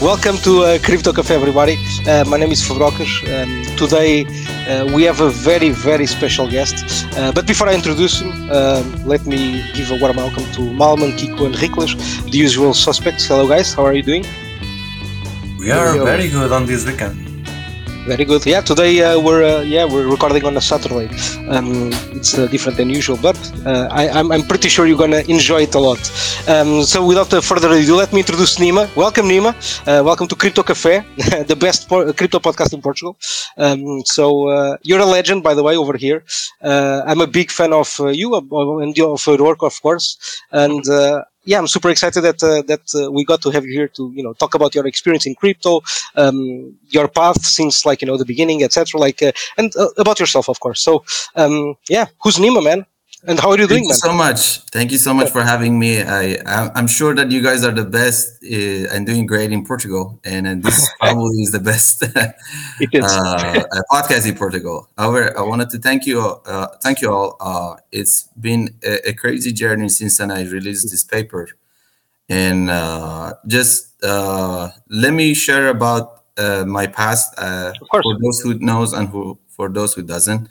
Welcome to uh, Crypto Cafe, everybody. Uh, my name is Fabrocas. Um, today uh, we have a very, very special guest. Uh, but before I introduce him, um, let me give a warm welcome to Malman, Kiko, and Riklas, the usual suspects. Hello, guys. How are you doing? We are very good on this weekend. Very good. Yeah, today uh, we're uh, yeah we're recording on a Saturday. Um, it's uh, different than usual, but uh, I, am pretty sure you're gonna enjoy it a lot. Um, so without further ado, let me introduce Nima. Welcome, Nima. Uh, welcome to Crypto Cafe, the best po- crypto podcast in Portugal. Um, so uh, you're a legend, by the way, over here. I'm a big fan of you and of your work, of course, and yeah, I'm super excited that uh, that uh, we got to have you here to you know talk about your experience in crypto, um, your path since like you know the beginning, etc. Like uh, and uh, about yourself, of course. So um, yeah, who's Nima, man? And how are you Thank doing, you man? so much. Thank you so much for having me. I I'm sure that you guys are the best uh, and doing great in Portugal, and, and this probably is the best It is. uh, podcast in Portugal. However, I wanted to thank you, uh, thank you all. Uh, it's been a, a crazy journey since then I released this paper, and uh, just uh, let me share about uh, my past uh, for those who knows and who for those who doesn't.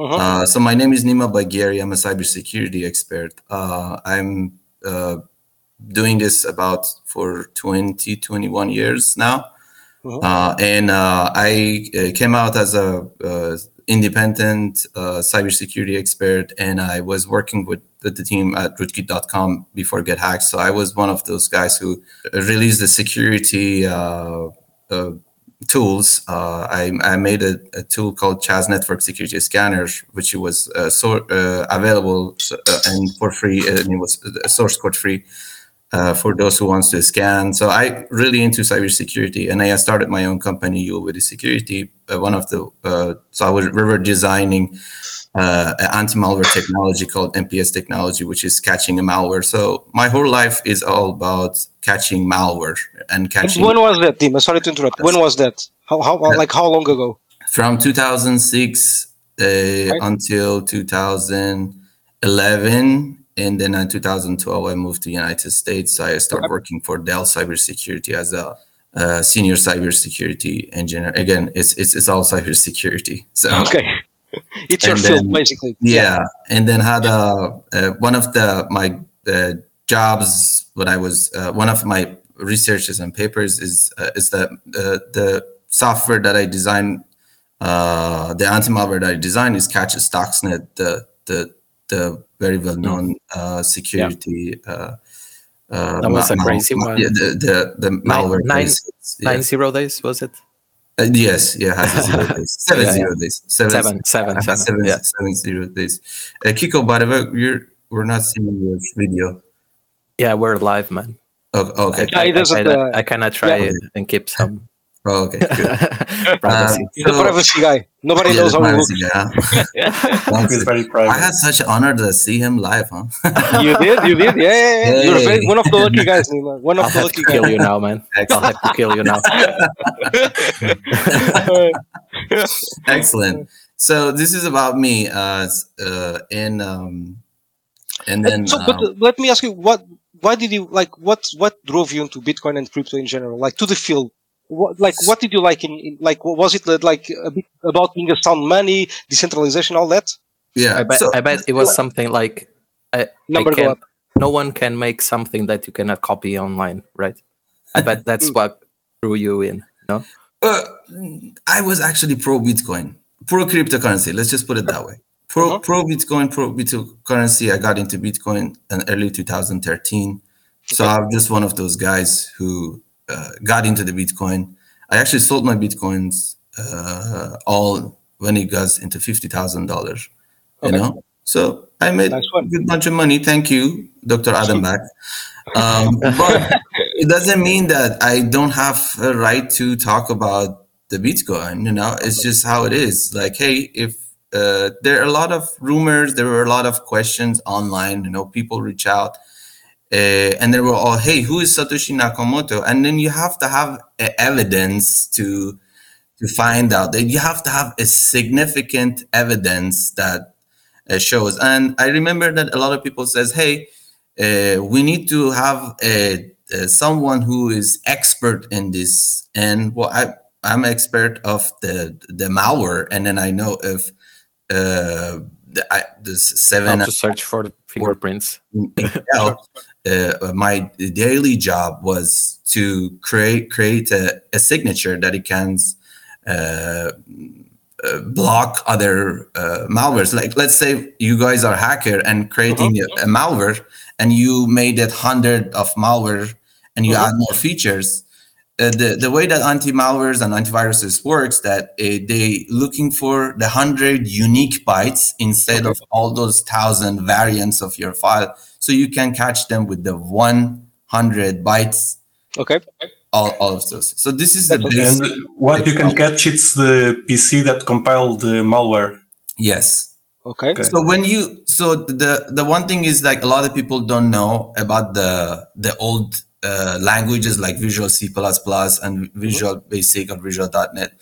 Mhm. Uh, so my name is Nima Bagheri. I'm a cybersecurity expert. Uh, I'm uh, doing this about for 20, 21 years now. Mhm. Uh, and uh, I uh, came out as a uh, independent uh, cybersecurity expert, and I was working with, with the team at rootkit.com before Get Hacked. So I was one of those guys who released the security uh, uh, tools. Uh, I, I made a, a tool called Chaz Network Security Scanner, which was uh, so uh, available uh, and for free, and it was uh, source code free uh, for those who wants to scan. So I really into cybersecurity, and I started my own company, Uwity Security. Uh, one of the uh, so I was we were designing uh, anti-malware technology called MPS technology, which is catching a malware. So my whole life is all about catching malware and catching when was that, Nima? Sorry to interrupt. When was that? How how like how long ago? from 2006 uh, until 2011 and then in 2012 i moved to the united states i started Okay. working for dell cybersecurity as a uh, senior cybersecurity engineer again it's it's, it's all cybersecurity so Okay, it's your And field basically. yeah and then had uh, uh, one of the my uh, jobs when i was uh, one of my researches and papers is uh, is that uh, the software that i designed uh, the anti-malware that i designed is catches stuxnet the the the very well-known uh, security uh, uh, That was a crazy mal- one. yeah, the, the the malware nine- case. Yeah. Nine zero days was it? Uh, yes yeah zero days seven Yeah, yeah. zero days seven Seven, seven, seven. seven, Yeah. seven zero days. Uh, Kiko, by the way, you're we're not seeing your video. Yeah, we're live, man. Oh, okay. Yeah, it doesn't, I, uh, I cannot try yeah. it and keep some Oh, okay. Good. privacy. He's a So- privacy guy. Nobody Yeah, knows the how he looks. privacy, yeah. He's very I had such an honor to see him live, huh? You did, you did, yeah, yeah, yeah. You're very, one of the lucky guys, Nima. One I'll of the have lucky to guys. kill you now, man. I'll have to kill you now. Excellent. So this is about me, uh, uh, and um, and then so, but um, uh, let me ask you, what, why did you like? What, what drove you into Bitcoin and crypto in general, like to the field? What, like, what did you like in, in like? Was it like a bit about being a sound money, decentralization, all that? yeah. I bet, so- I bet it was something like I, I Number go can, up. no one can make something that you cannot copy online, right? I bet that's what drew you in. No, Uh, I was actually pro Bitcoin, pro cryptocurrency. Let's just put it that way. Pro Uh-huh. pro Bitcoin, pro cryptocurrency. I got into Bitcoin in early 2013. So Okay. I'm just one of those guys who uh, got into the Bitcoin. I actually sold my Bitcoins uh, all when it goes into fifty thousand dollars. You Okay. know, so I made Nice a good bunch of money. Thank you, Dr. Adam Back. Um, but it doesn't mean that I don't have a right to talk about the Bitcoin. You know, it's just how it is. Like, hey, if uh, there are a lot of rumors, there were a lot of questions online. You know, people reach out, uh, and they were all, "Hey, who is Satoshi Nakamoto?" And then you have to have evidence to to find out that you have to have a significant evidence that uh, shows. And I remember that a lot of people says, "Hey, uh, we need to have a someone who is expert in this, and well, I I'm expert of the the malware, and then I know if uh, the, I, the seven How to search for the fingerprints. Intel, uh, my daily job was to create create a, a signature that it can uh, uh, block other uh, malwares. Like let's say you guys are hacker and creating a, a malware, and you made it hundred of malware, and you add more features. Uh, the the way that anti-malwares and antiviruses works that uh, they looking for the hundred unique bytes instead of all those thousand variants of your file, so you can catch them with the one hundred bytes. Okay. All, all of those. So this is the basic. And what you can catch, it's the PC that compiled the malware. Yes. Okay. Okay. So when you so the the one thing is like a lot of people don't know about the the old uh, languages like Visual C++ and Visual Basic or Visual.NET.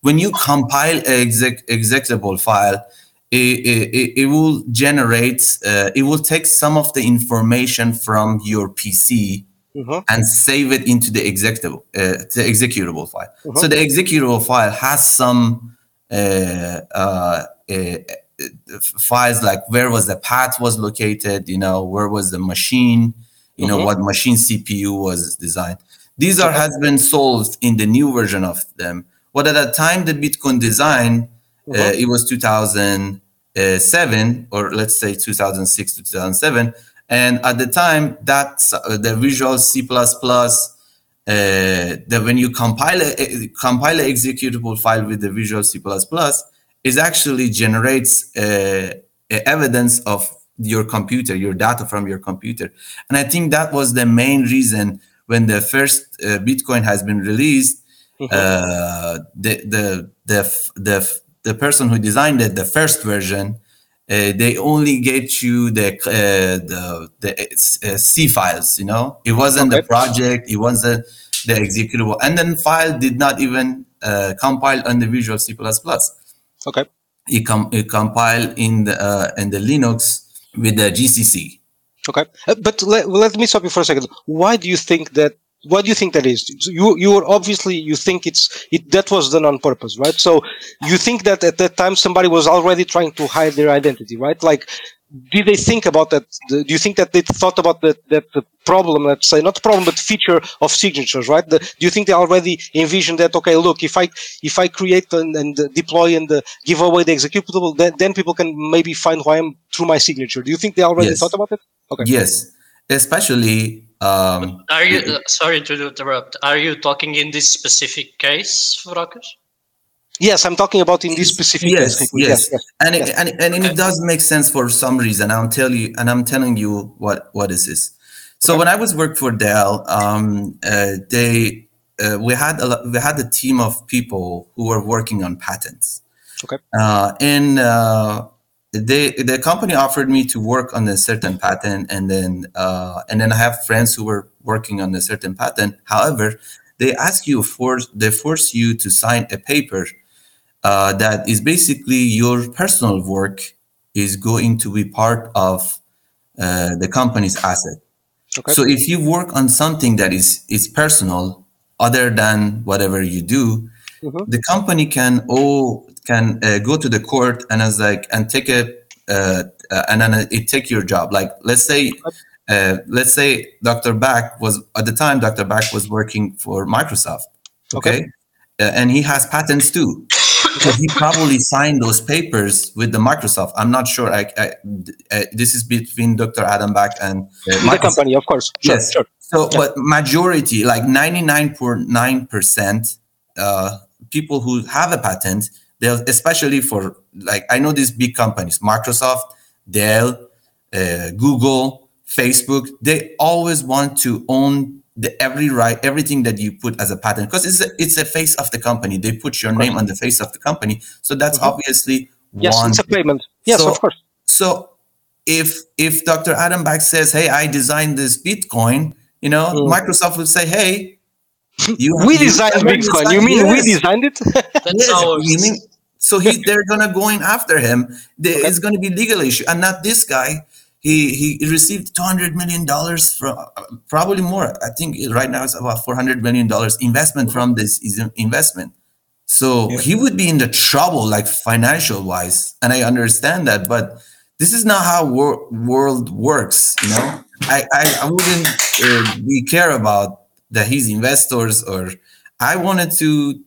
When you compile an exec, executable file, it, it, it will generate, uh, it will take some of the information from your PC Mhm. and save it into the executable, uh, the executable file. So the executable file has some uh, uh, uh, files like where was the path was located, you know, where was the machine, you know, Mhm. what machine CPU was designed. These are has been solved in the new version of them. But at that time the Bitcoin design, uh, Mhm. it was 2007 or let's say 2006 to 2007. And at the time, that's uh, the Visual C++, uh, that when you compile a, a- compile an executable file with the Visual C++, it actually generates uh, a evidence of your computer, your data from your computer. And I think that was the main reason when the first uh, Bitcoin has been released, uh, the, the, the, the, the person who designed it, the first version, uh, they only get you the uh, the the uh, C files. You know, it wasn't the project, it wasn't the executable, and then file did not even uh, compile on the Visual C++. Okay. It com it compiled in the uh, in the Linux with the GCC. Okay, Uh, but let, let me stop you for a second. Why do you think that? What do you think that is? You you were obviously you think it's it that was done on purpose, right? So you think that at that time somebody was already trying to hide their identity, right? Like, did they think about that? Do you think that they thought about that that the problem, let's say, not the problem, but feature of signatures, right? The, do you think they already envisioned that? Okay, look, if I if I create and, and uh, deploy and uh, give away the executable, then, then people can maybe find who I am through my signature. Do you think they already Yes. thought about it? Okay. Yes, especially um, Are you uh, sorry to interrupt? Are you talking in this specific case, Vrakas? Yes, I'm talking about in this specific yes, case. yes, yes. and it, and, it- and it does make sense for some reason. I'll tell you, and I'm telling you what what is this. So when I was work for Dell, um, uh, they uh, we had a we had a team of people who were working on patents. Okay. Uh, and uh, they the company offered me to work on a certain patent, and then uh, and then I have friends who were working on a certain patent. However, they ask you for they force you to sign a paper uh, that is basically your personal work is going to be part of uh, the company's asset. Okay. So if you work on something that is is personal, other than whatever you do, Mhm. the company can oh can uh, go to the court and as like and take a uh, and then it take your job. Like let's say. Uh, let's say Dr. Back was at the time Dr. Back was working for Microsoft. Okay. Uh, and he has patents too. So he probably signed those papers with the Microsoft. I'm not sure. I, I, uh, this is between Dr. Adam Back and uh, The company, of course. Sure, Yes. sure. So, but majority, like 99.9%, uh, people who have a patent, they'll, especially for, like, I know these big companies, Microsoft, Dell, uh, Google, Facebook, they always want to own the every right, everything that you put as a patent, because it's a, it's a face of the company. They put your name on the face of the company. So that's obviously Yes, one it's a payment. Yes, So- of course. so if if Dr. Adam Back says, "Hey, I designed this Bitcoin," you know, Mm. Microsoft will say, "Hey, you We you designed never Bitcoin. You designed- mean we designed it? That's yes, ours. you mean- so he, they're gonna go in after him. There- It's gonna be legal issue, and not this guy. He he received 200 million dollars from probably more. I think right now it's about 400 million dollars investment from this investment. So Yeah. he would be in the trouble like financial wise and i understand that but this is not how wor- world works you know? I i, I wouldn't uh, be care about that he's investors or i wanted to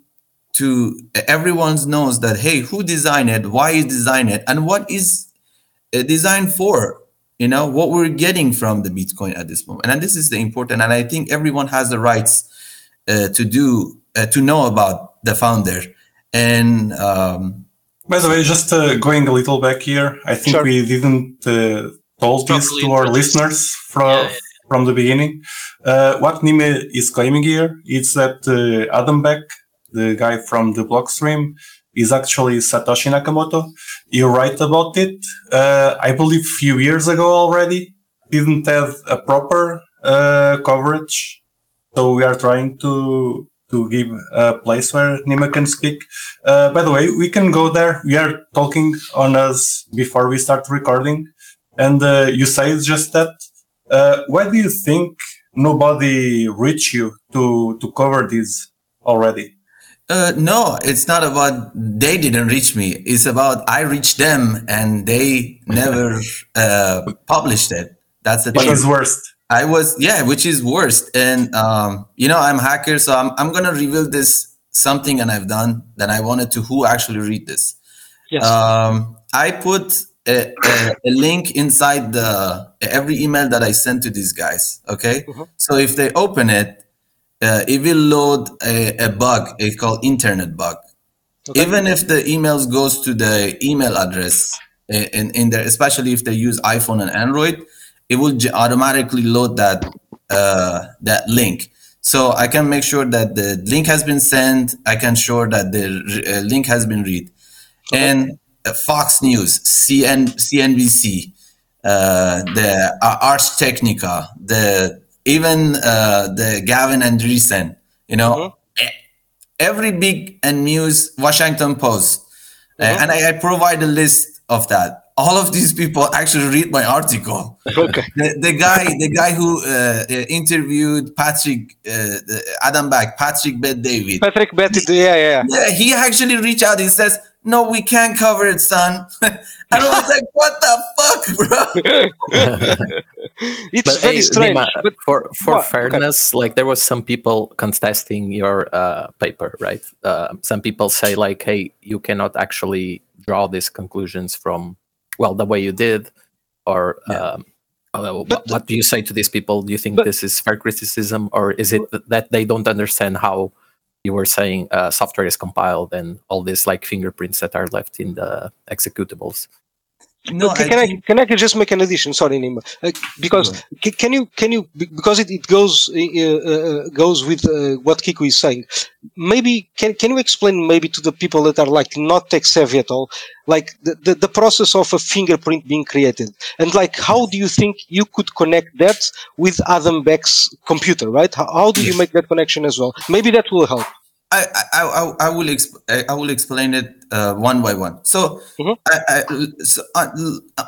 to everyone knows that hey who designed it? Why he designed it? And what is uh, designed for you know what we're getting from the bitcoin at this moment and this is the important and i think everyone has the rights uh, to do uh, to know about the founder and um, By the way, just uh, going a little back here, I think Sure. we didn't uh, told this to our listeners from Yeah, yeah. from the beginning. Uh, what Nima is claiming here is that uh, Adam Back, the guy from the Blockstream, is actually Satoshi Nakamoto. You're right about it. Uh, I believe a few years ago already didn't have a proper uh, coverage, so we are trying to to give a place where Nima can speak. Uh, by the way, we can go there. We are talking on us before we start recording, and uh, you say it's just that. Uh, why do you think nobody reached you to to cover this already? Uh, no it's not about they didn't reach me it's about i reached them and they never uh, published it that's the What thing is worst? I was yeah, which is worst. And um, you know, I'm a hacker, so I'm I'm gonna reveal this something and I've done that I wanted to who actually read this. Yes. Um, I put a, a, a link inside the every email that I sent to these guys. Okay, Mhm. so if they open it, uh, it will load a, a bug. It's called internet bug. Okay. Even if the emails goes to the email address in, in there, especially if they use iPhone and Android, it will j- automatically load that uh, that link. So I can make sure that the link has been sent. I can sure that the uh, link has been read. And uh, Fox News, CN, CNBC, uh, the uh, Ars Technica, the even uh, the Gavin Andresen, you know, e- every big and news, Washington Post, Uh, Mhm. and I, I provide a list of that. All of these people actually read my article. okay. The, the guy, the guy who uh, uh, interviewed Patrick, uh, Adam Back, Patrick Bet David. Patrick Betty, yeah, yeah. Yeah, he actually reached out. He says, "No, we can't cover it, son." and I was like, "What the fuck, bro?" it's But very hey, strange. Nima, but for for What? Okay. fairness, like there was some people contesting your uh, paper, right? Uh, some people say like, "Hey, you cannot actually draw these conclusions from well the way you did," or Yeah. um, uh, what, But- what do you say to these people? Do you think but- this is fair criticism, or is it that they don't understand how you were saying uh, software is compiled and all these like fingerprints that are left in the executables? No, Okay, I can I, think- can I just make an addition? Sorry, Nima, uh, because ca- can you can you because it, it goes uh, uh, goes with uh, what Kiko is saying. Maybe can can you explain maybe to the people that are like not tech savvy at all, like the, the, the process of a fingerprint being created, and like how do you think you could connect that with Adam Back's computer, right? How, how do you make that connection as well? Maybe that will help. I, I, I, I will exp- I will explain it uh, one by one. So, Mhm. I, I, so uh,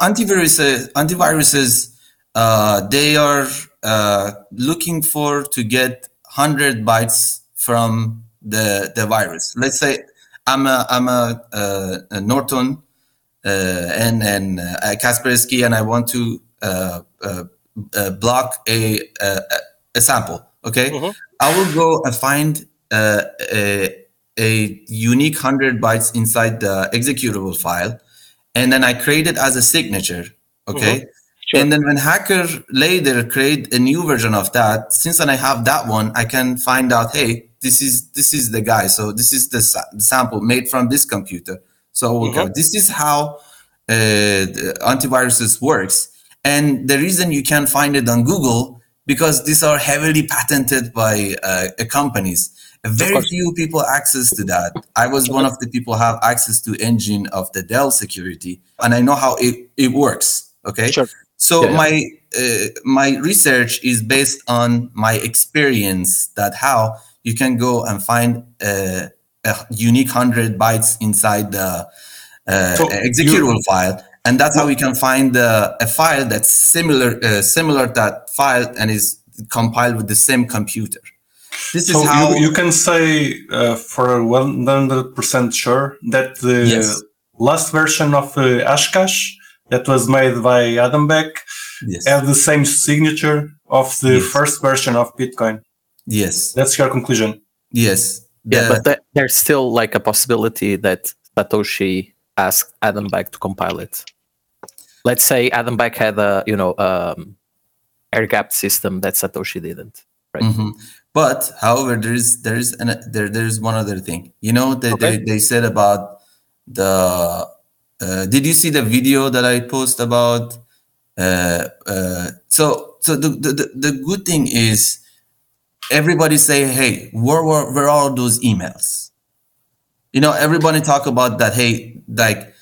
antiviruses antiviruses uh, they are uh, looking for to get hundred bytes from the the virus. Let's say I'm a I'm a, uh, a Norton uh, and and uh, Kaspersky, and I want to uh, uh, uh, block a, a a sample. Okay, Mhm. I will go and find a, a unique hundred bytes inside the executable file, and then I create it as a signature. Okay. Sure. And then when hacker later create a new version of that, since then I have that one, I can find out, hey, this is this is the guy. So this is the sa- sample made from this computer. So Mhm. go. this is how uh, the antiviruses works. And the reason you can't find it on Google because these are heavily patented by uh, uh, companies. Very few people access to that. I was one of the people have access to engine of the Dell security, and I know how it, it works. Okay, Sure. so Yeah, yeah. my uh, my research is based on my experience that how you can go and find uh, a unique hundred bytes inside the uh, So executable file, and that's how we can find uh, a file that's similar uh, similar to that file and is compiled with the same computer. This is So how you, you can say uh, for 100% sure that the Yes. last version of uh, Hashcash that was made by Adam Back yes, have the same signature of the Yes. first version of Bitcoin. yes, That's your conclusion. yes. Yeah, The- but th- there's still like a possibility that Satoshi asked Adam Back to compile it. Let's say Adam Back had a you know um, air gapped system that Satoshi didn't. Right. Mhm. But however, there is there is an, there there is one other thing. You know they Okay. they, they said about the. Uh, did you see the video that I post about? Uh, uh, so so the, the the good thing is everybody say, hey, where were where are those emails? You know, everybody talk about that. Hey, like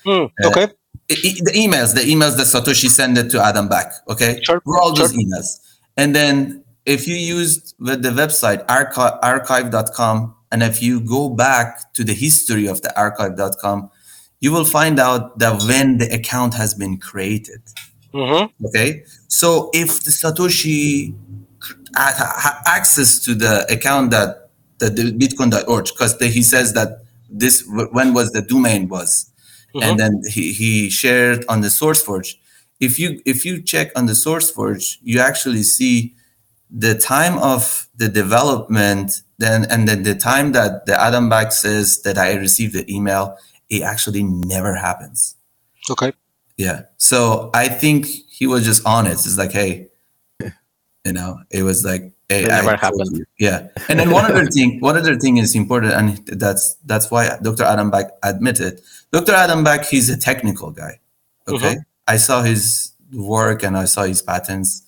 Uh, okay. e- the emails, the emails that Satoshi sent it to Adam back. Okay, Sure, Were all those emails. And then if you used the the website archive, archive.com, and if you go back to the history of the archive.com, you will find out that when the account has been created. hmm Okay, so if the Satoshi access to the account that that the Bitcoin.org, because he says that this when was the domain was, and then he, he shared on the SourceForge. If you if you check on the SourceForge, you actually see the time of the development, then and then the time that the Adam Back says that I received the email, it actually never happens. Okay. Yeah. So I think he was just honest. It's like, hey, you know, it was like, hey, It never I happened. you. Yeah. And then one other thing, one other thing is important, and that's that's why Dr. Adam Back admitted. Dr. Adam Back, he's a technical guy. Mm-hmm. Okay. I saw his work and I saw his patents,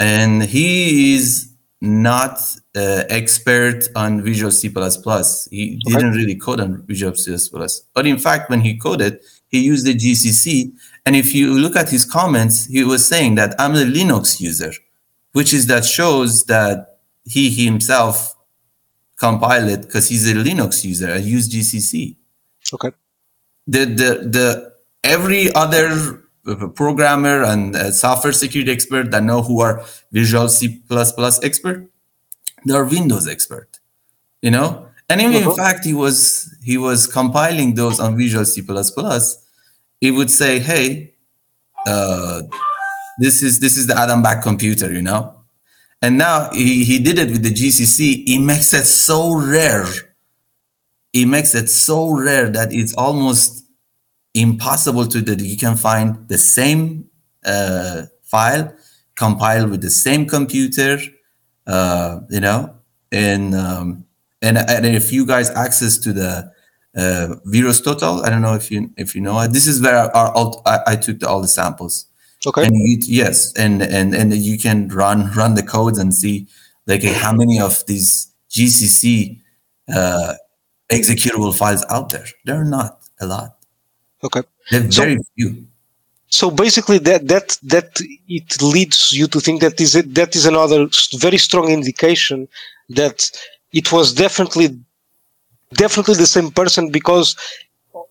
and he is not uh, expert on Visual C++. He didn't really code on Visual C++. But in fact, when he coded, he used the GCC. And if you look at his comments, he was saying that I'm a Linux user, which is that shows that he himself compiled it because he's a Linux user. I use GCC. Okay. The the the every other programmer and software security expert that know who are Visual C++ expert, they are Windows expert. You know, and even in Mhm. fact, he was he was compiling those on Visual C++. He would say, "Hey, uh, this is this is the Adam Back computer," you know. And now he, he did it with the GCC. He makes it so rare. He makes it so rare that it's almost impossible to that you can find the same uh, file compiled with the same computer, uh, you know, and um, and and if you guys access to the uh, Virus Total, I don't know if you if you know it. This is where our, our I, I took the, all the samples. Okay. And you, yes, and and and you can run run the codes and see like how many of these GCC uh, executable files out there. There are not a lot. Okay. So- very few. So basically, that that that it leads you to think that is it, that is another very strong indication that it was definitely definitely the same person because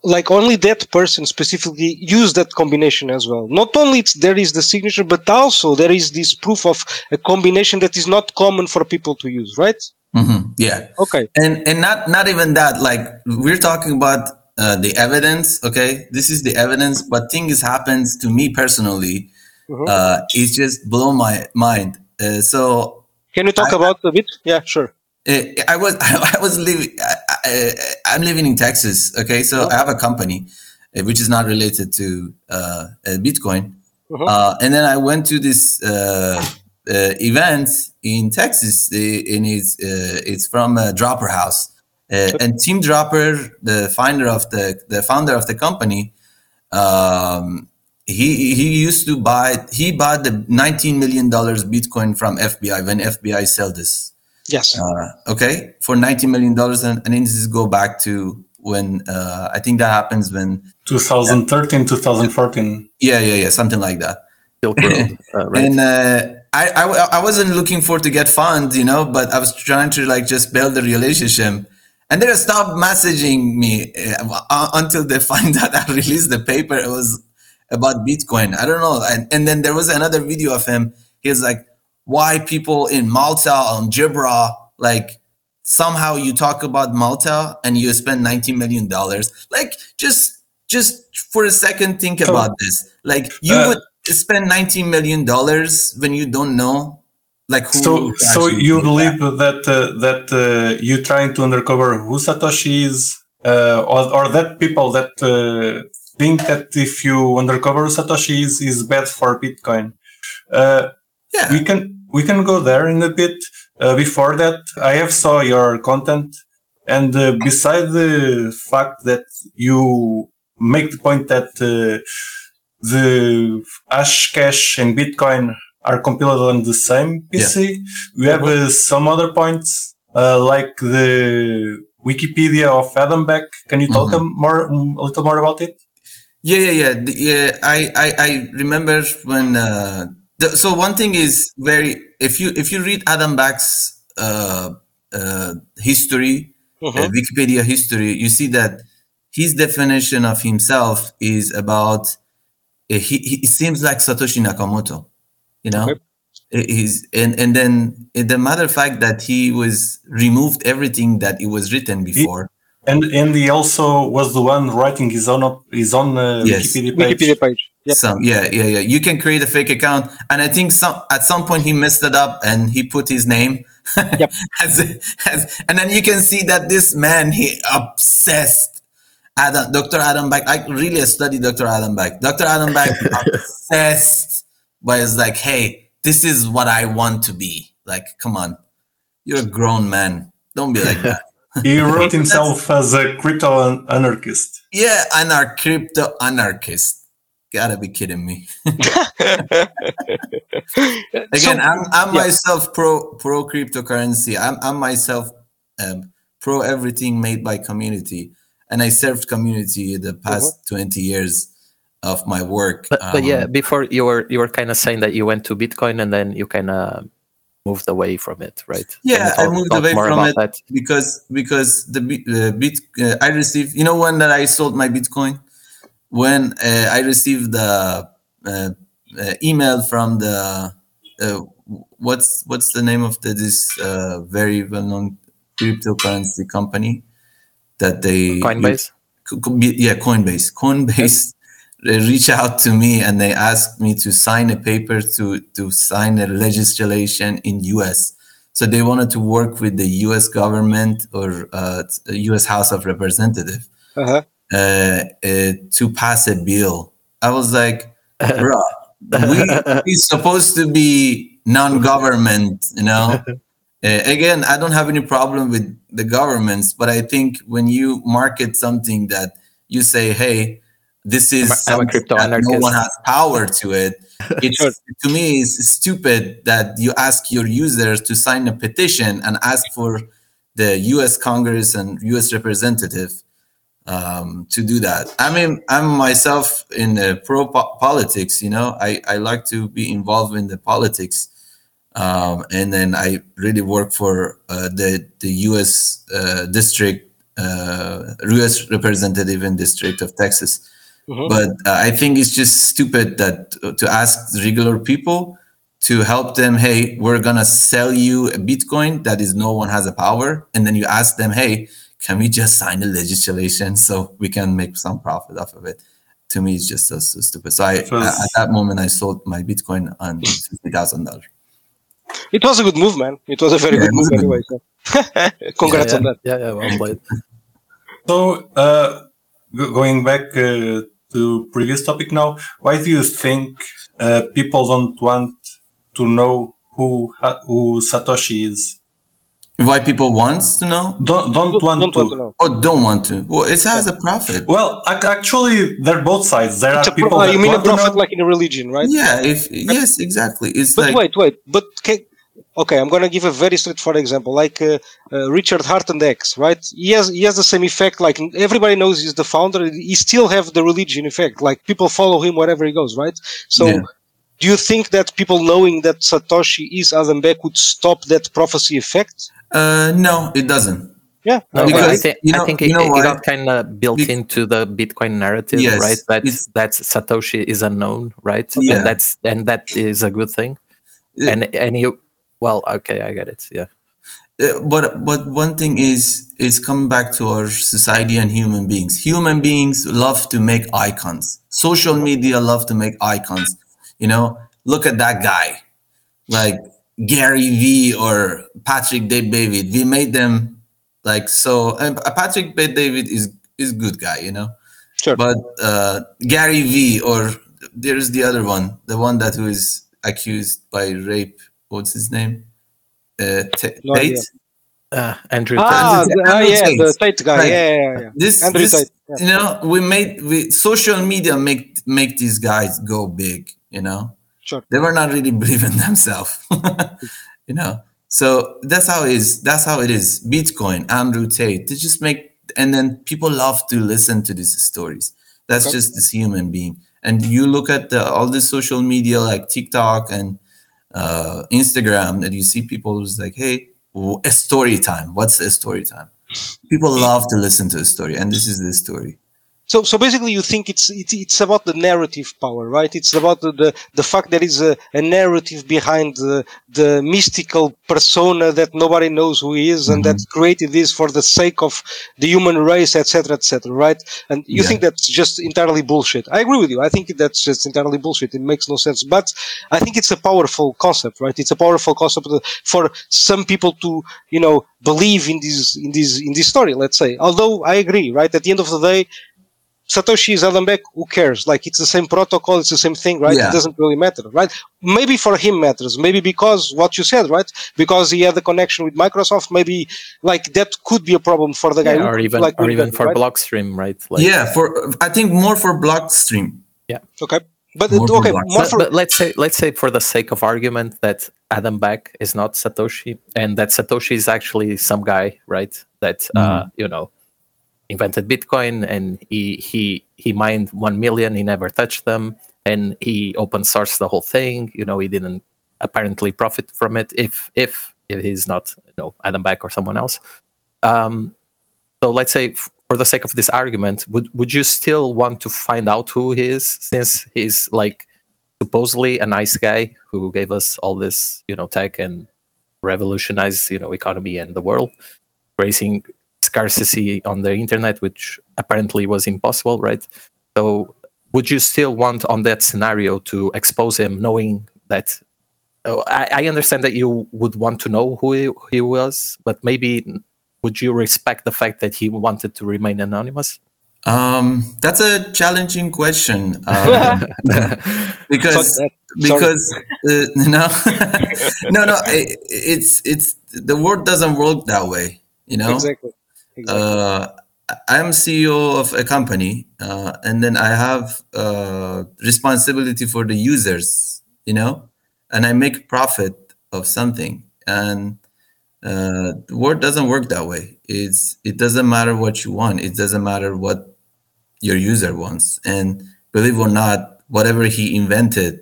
like only that person specifically used that combination as well not only it's, there is the signature but also there is this proof of a combination that is not common for people to use right Mhm, Yeah. okay and and not not even that like we're talking about uh, the evidence okay? This is the evidence but things happens to me personally Mhm. uh it's just blow my mind. Uh, so can you talk I- about a bit? Yeah sure. Uh, i was i was living I, I, i'm living in texas okay? So i have a company uh, which is not related to uh, uh bitcoin. Mhm. uh, and then i went to this uh, uh, event in texas uh, and it's uh, it's from a Draper house uh, and Tim Draper, the founder of the the founder of the company, um, he he used to buy he bought the 19 million dollars Bitcoin from FBI when FBI sold this. yes Uh, okay, for 19 million dollars, and, and this is go back to when uh, I think that happens when 2013, 2014. yeah yeah yeah something like that. Silk Road, uh, right? And uh, I, I I wasn't looking for to get funds, you know, but I was trying to like just build a relationship. And they stopped messaging me uh, until they find out I released the paper. It was about Bitcoin. I don't know. And, and then there was another video of him. He was like, why people in Malta on Gibra, like somehow you talk about Malta and you spend $19 million. Like just just for a second think about this. Like you Uh, would spend $19 million when you don't know like who So, so you believe that. that uh, that uh, you trying to uncover who Satoshi is, uh, or, or that people that uh, think that if you undercover who Satoshi is is bad for Bitcoin. Uh, yeah. we can we can go there in a bit. Uh, before that, I have saw your content, and uh, beside the fact that you make the point that uh, the Hashcash and Bitcoin are compiled on the same PC, we have uh, some other points uh, like the Wikipedia of Adam Back. Can you talk Mhm. um, more a little more about it? Yeah, yeah, yeah. The- yeah I, I, I remember when. Uh, the, so one thing is very. If you if you read Adam Back's uh, uh, history, uh, Mhm. Wikipedia history, you see that his definition of himself is about. Uh, he, he seems like Satoshi Nakamoto, you know. Okay. He's and and then the matter of fact that he was removed everything that it was written before. And and he also was the one writing his own op- his own uh, Yes. Wikipedia page. Wikipedia page. Yep. Some, yeah, yeah, yeah. You can create a fake account, and I think some at some point he messed it up and he put his name. Yep. as, as, and then you can see that this man he obsessed. Adam, Dr. Adam Back. I really studied Dr. Adam Back. Dr. Adam Back obsessed, but it's like, hey, this is what I want to be. Like, come on, you're a grown man. Don't be like that. He wrote himself as a crypto anarchist. Yeah, anar crypto anarchist. Gotta be kidding me. Again, So- I'm, I'm yeah. myself pro pro cryptocurrency. I'm I'm myself um, pro everything made by community, and I served community the past twenty years of my work. But, but yeah, Um, before you were you were kind of saying that you went to Bitcoin and then you kind of moved away from it, right? Yeah, I moved away from it. That? because because the bit, the bit uh, I received. You know when that I sold my Bitcoin, when uh, I received the uh, uh, email from the uh, what's what's the name of the this uh, very well known cryptocurrency company that they Coinbase. Co- co- yeah coinbase coinbase they reach out to me and they asked me to sign a paper to to sign a legislation in us so they wanted to work with the us government or uh, us house of representative Uh-huh. uh, uh, to pass a bill. I was like bro we we supposed to be non-government you know? Uh, again, I don't have any problem with the governments, but I think when you market something that you say, "Hey, this is I'm a- I'm crypto that no one has power to it," it's Sure. to me it's stupid that you ask your users to sign a petition and ask for the U.S. Congress and U.S. representative um, to do that. I mean, I'm myself in uh, pro po- politics. You know, I I like to be involved in the politics um, and then I really work for uh, the the U.S. Uh, district, uh, U.S. representative in District of Texas. Mhm. But uh, I think it's just stupid that uh, to ask regular people to help them. Hey, we're gonna sell you a Bitcoin that is no one has a power, and then you ask them, hey, can we just sign the legislation so we can make some profit off of it? To me, it's just so, so stupid. So I, So it's- at that moment, I sold my Bitcoin on fifty thousand dollars. It was a good move, man. It was a very Yeah, good move a good anyway. So. Congrats yeah, on that. Yeah, yeah, well played. So, uh, going back uh, to previous topic now, why do you think uh, people don't want to know who who Satoshi is? Why people wants to know? Don't don't, Don't, want don't to. want to know. or don't want to. Well, it has a profit. Well, ac- actually, they're both sides. There It's are a pro- people that you mean a want to profit like in a religion, right? Yeah, if yes, exactly. It's But like wait, wait. But can, okay, I'm gonna give a very straightforward example, like uh, uh, Richard Heart and X, right? He has he has the same effect. Like everybody knows he's the founder. He still have the religion effect. Like people follow him wherever he goes, right? So. Yeah. Do you think that people knowing that Satoshi is Adam Back would stop that prophecy effect? uh, no, it doesn't. Yeah, No, Because, I, thi- you know- I think you it, know it got kind of built Be- into the Bitcoin narrative, Yes, right? That that Satoshi is unknown, right? Yeah. And that's and that is a good thing. Yeah. And and you, well, okay, I get it. Yeah. Uh, but but one thing is is coming back to our society and human beings human beings love to make icons social media love to make icons you know look at that guy like gary vee or patrick Dave david we made them like so and patrick Dave david is is good guy you know Sure. but uh gary vee or there's the other one the one that who is accused by rape what's his name uh, T- No idea. Tate? Uh, Andrew. Ah, Tate. the, Andrew yeah, Tate. the Tate guy. Right. Yeah, yeah, yeah. This, Andrew this Tate, yeah. you know, we made we social media make make these guys go big. You know, Sure. they were not really believing themselves. you know, so that's how it is. That's how it is. Bitcoin, Andrew Tate. They just make, and then people love to listen to these stories. That's Okay. just this human being. And you look at the, all the social media like TikTok and uh, Instagram, that you see people who's like, "Hey, a story time. What's a story time?" People love to listen to a story, and this is the story. So, so basically, you think it's it's, it's about the narrative power, right? It's about the the, the fact there is a, a narrative behind the the mystical persona that nobody knows who he is, and Mm-hmm. that created this for the sake of the human race, etc., etc., right? And you Yeah. think that's just entirely bullshit. I agree with you. I think that's just entirely bullshit. It makes no sense. But I think it's a powerful concept, right? It's a powerful concept for some people to, you know, believe in this in this in this story. Let's say. Although I agree, right? At the end of the day. Satoshi is Adam Back, who cares? Like it's the same protocol, it's the same thing, right? Yeah. It doesn't really matter, right? Maybe for him matters, maybe because what you said, right? Because he had the connection with Microsoft, maybe like that could be a problem for the guy, Yeah, who or even like, or even better, for right? Blockstream, right? Like, yeah, for I think more for Blockstream. Yeah. Okay, but More okay, blocks. more but, for but let's say let's say for the sake of argument that Adam Back is not Satoshi and that Satoshi is actually some guy, right? That uh, you know invented Bitcoin and he he he mined one million, he never touched them, and he open sourced the whole thing. You know, he didn't apparently profit from it if if if he's not you know Adam Back or someone else. Um, so let's say for the sake of this argument, would would you still want to find out who he is since he's like supposedly a nice guy who gave us all this, you know, tech and revolutionized, you know, economy and the world, raising scarcity on the internet, which apparently was impossible, right? So would you still want on that scenario to expose him knowing that oh, I, I understand that you would want to know who he, he was, but maybe would you respect the fact that he wanted to remain anonymous? Um, that's a challenging question um, because Sorry. because uh, no no no it, it's it's the world doesn't work that way you know exactly, exactly. uh, I'm CEO of a company, uh, and then I have uh, responsibility for the users, you know, and I make profit of something. And uh, the world doesn't work that way. It's it doesn't matter what you want. It doesn't matter what your user wants. And believe or not, whatever he invented,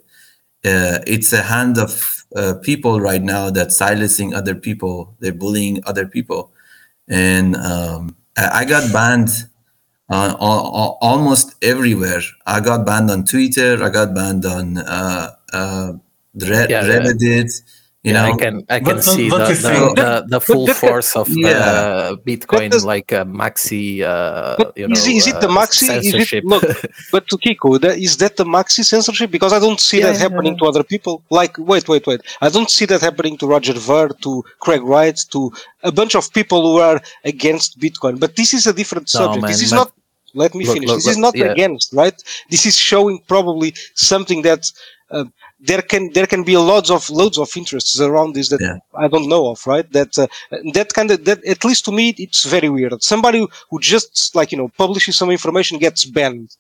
uh, it's a hand of uh, people right now that's silencing other people. They're bullying other people, and um, I I got banned uh, al- al- almost everywhere. I got banned on Twitter. I got banned on uh, uh, Yeah, yeah. Reddit. You yeah, know, I can I can don't- see don't the, you the, the, the full that- force of Yeah. uh, Bitcoin, does- like uh, maxi. Uh, But you know, is, is it the maxi? Is it, look, but to Kiko, that, is that the maxi censorship? Because I don't see Yeah, that yeah, happening to other people. Like, wait, wait, wait. I don't see that happening to Roger Ver, to Craig Wright, to a bunch of people who are against Bitcoin. But this is a different No, subject. man, this is not. Let me Look, finish. look, this is not yeah. against, right? This is showing probably something that uh, there can there can be loads of loads of interests around this that Yeah. I don't know of, right? That uh, that kind of that at least to me it's very weird. Somebody who just like you know publishes some information gets banned.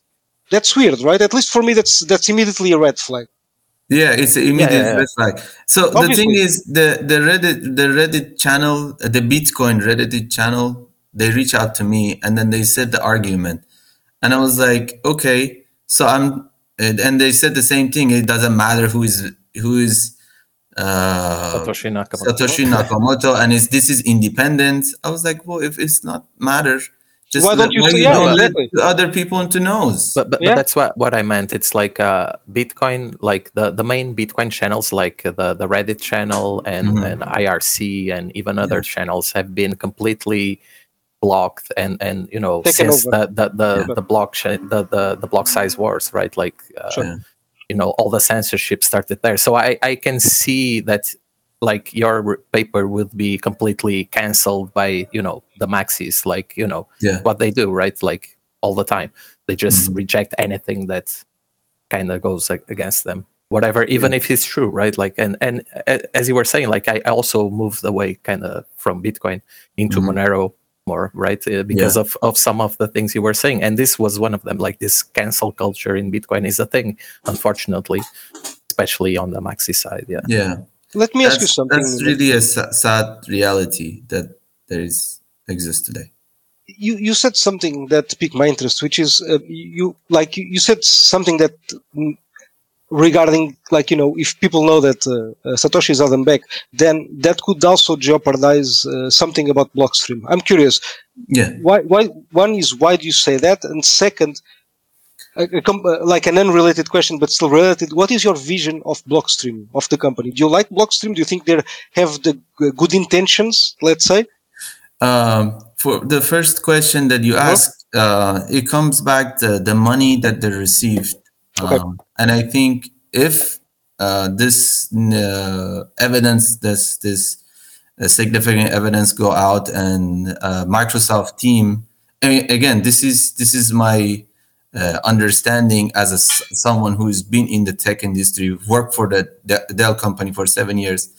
That's weird, right? At least for me, that's that's immediately a red flag. Yeah, it's an immediate yeah, yeah. red flag. So the thing is, the the Reddit the Reddit channel, uh, the Bitcoin Reddit channel, they reach out to me and then they said the argument, and I was like, okay, so I'm, and and they said the same thing. It doesn't matter who is who is uh, Satoshi Nakamoto. Satoshi Nakamoto, and is this is independent. I was like, well, if it's not matter, just Why don't you say- you yeah, don't let exactly. the other people into knows? But, but, Yeah. but that's what, what I meant. It's like uh, Bitcoin, like the, the main Bitcoin channels, like the, the Reddit channel and, Mhm. and IRC and even other channels have been completely blocked and, and you know, Taken since over. the, the, the, Yeah. the block the, the, the block size wars, right? Like, uh, Sure. you know, all the censorship started there. So I, I can see that like your paper would be completely canceled by, you know, the maxis, like, you know, yeah, what they do, right? Like all the time, they just Mhm. reject anything that kind of goes ag- against them, whatever, even if it's true, right? Like, and and as you were saying, like I also moved away kind of from Bitcoin into Mhm. Monero more, right? Uh, because of of some of the things you were saying, and this was one of them. Like this cancel culture in Bitcoin is a thing, unfortunately, especially on the maxi side. Yeah. yeah. Let me ask you something. that's really a sad reality that there is exists today. you you said something that piqued my interest, which is uh, you like you, you said something that mm, regarding like you know if people know that uh, uh, Satoshi is held back, then that could also jeopardize uh, something about Blockstream. I'm curious. Yeah. Why? Why? One is why do you say that, and second. A, a com- uh, like an unrelated question, but still related. What is your vision of Blockstream of the company? Do you like Blockstream? Do you think they have the good intentions? Let's say. Um, for the first question that you Uh-huh. asked, uh, it comes back to the money that they received. Okay. Um, and I think if uh, this uh, evidence, this this uh, significant evidence go out, and uh, Microsoft team, I mean, again, this is this is my uh, understanding as a someone who's been in the tech industry, worked for the De- Dell company for seven years.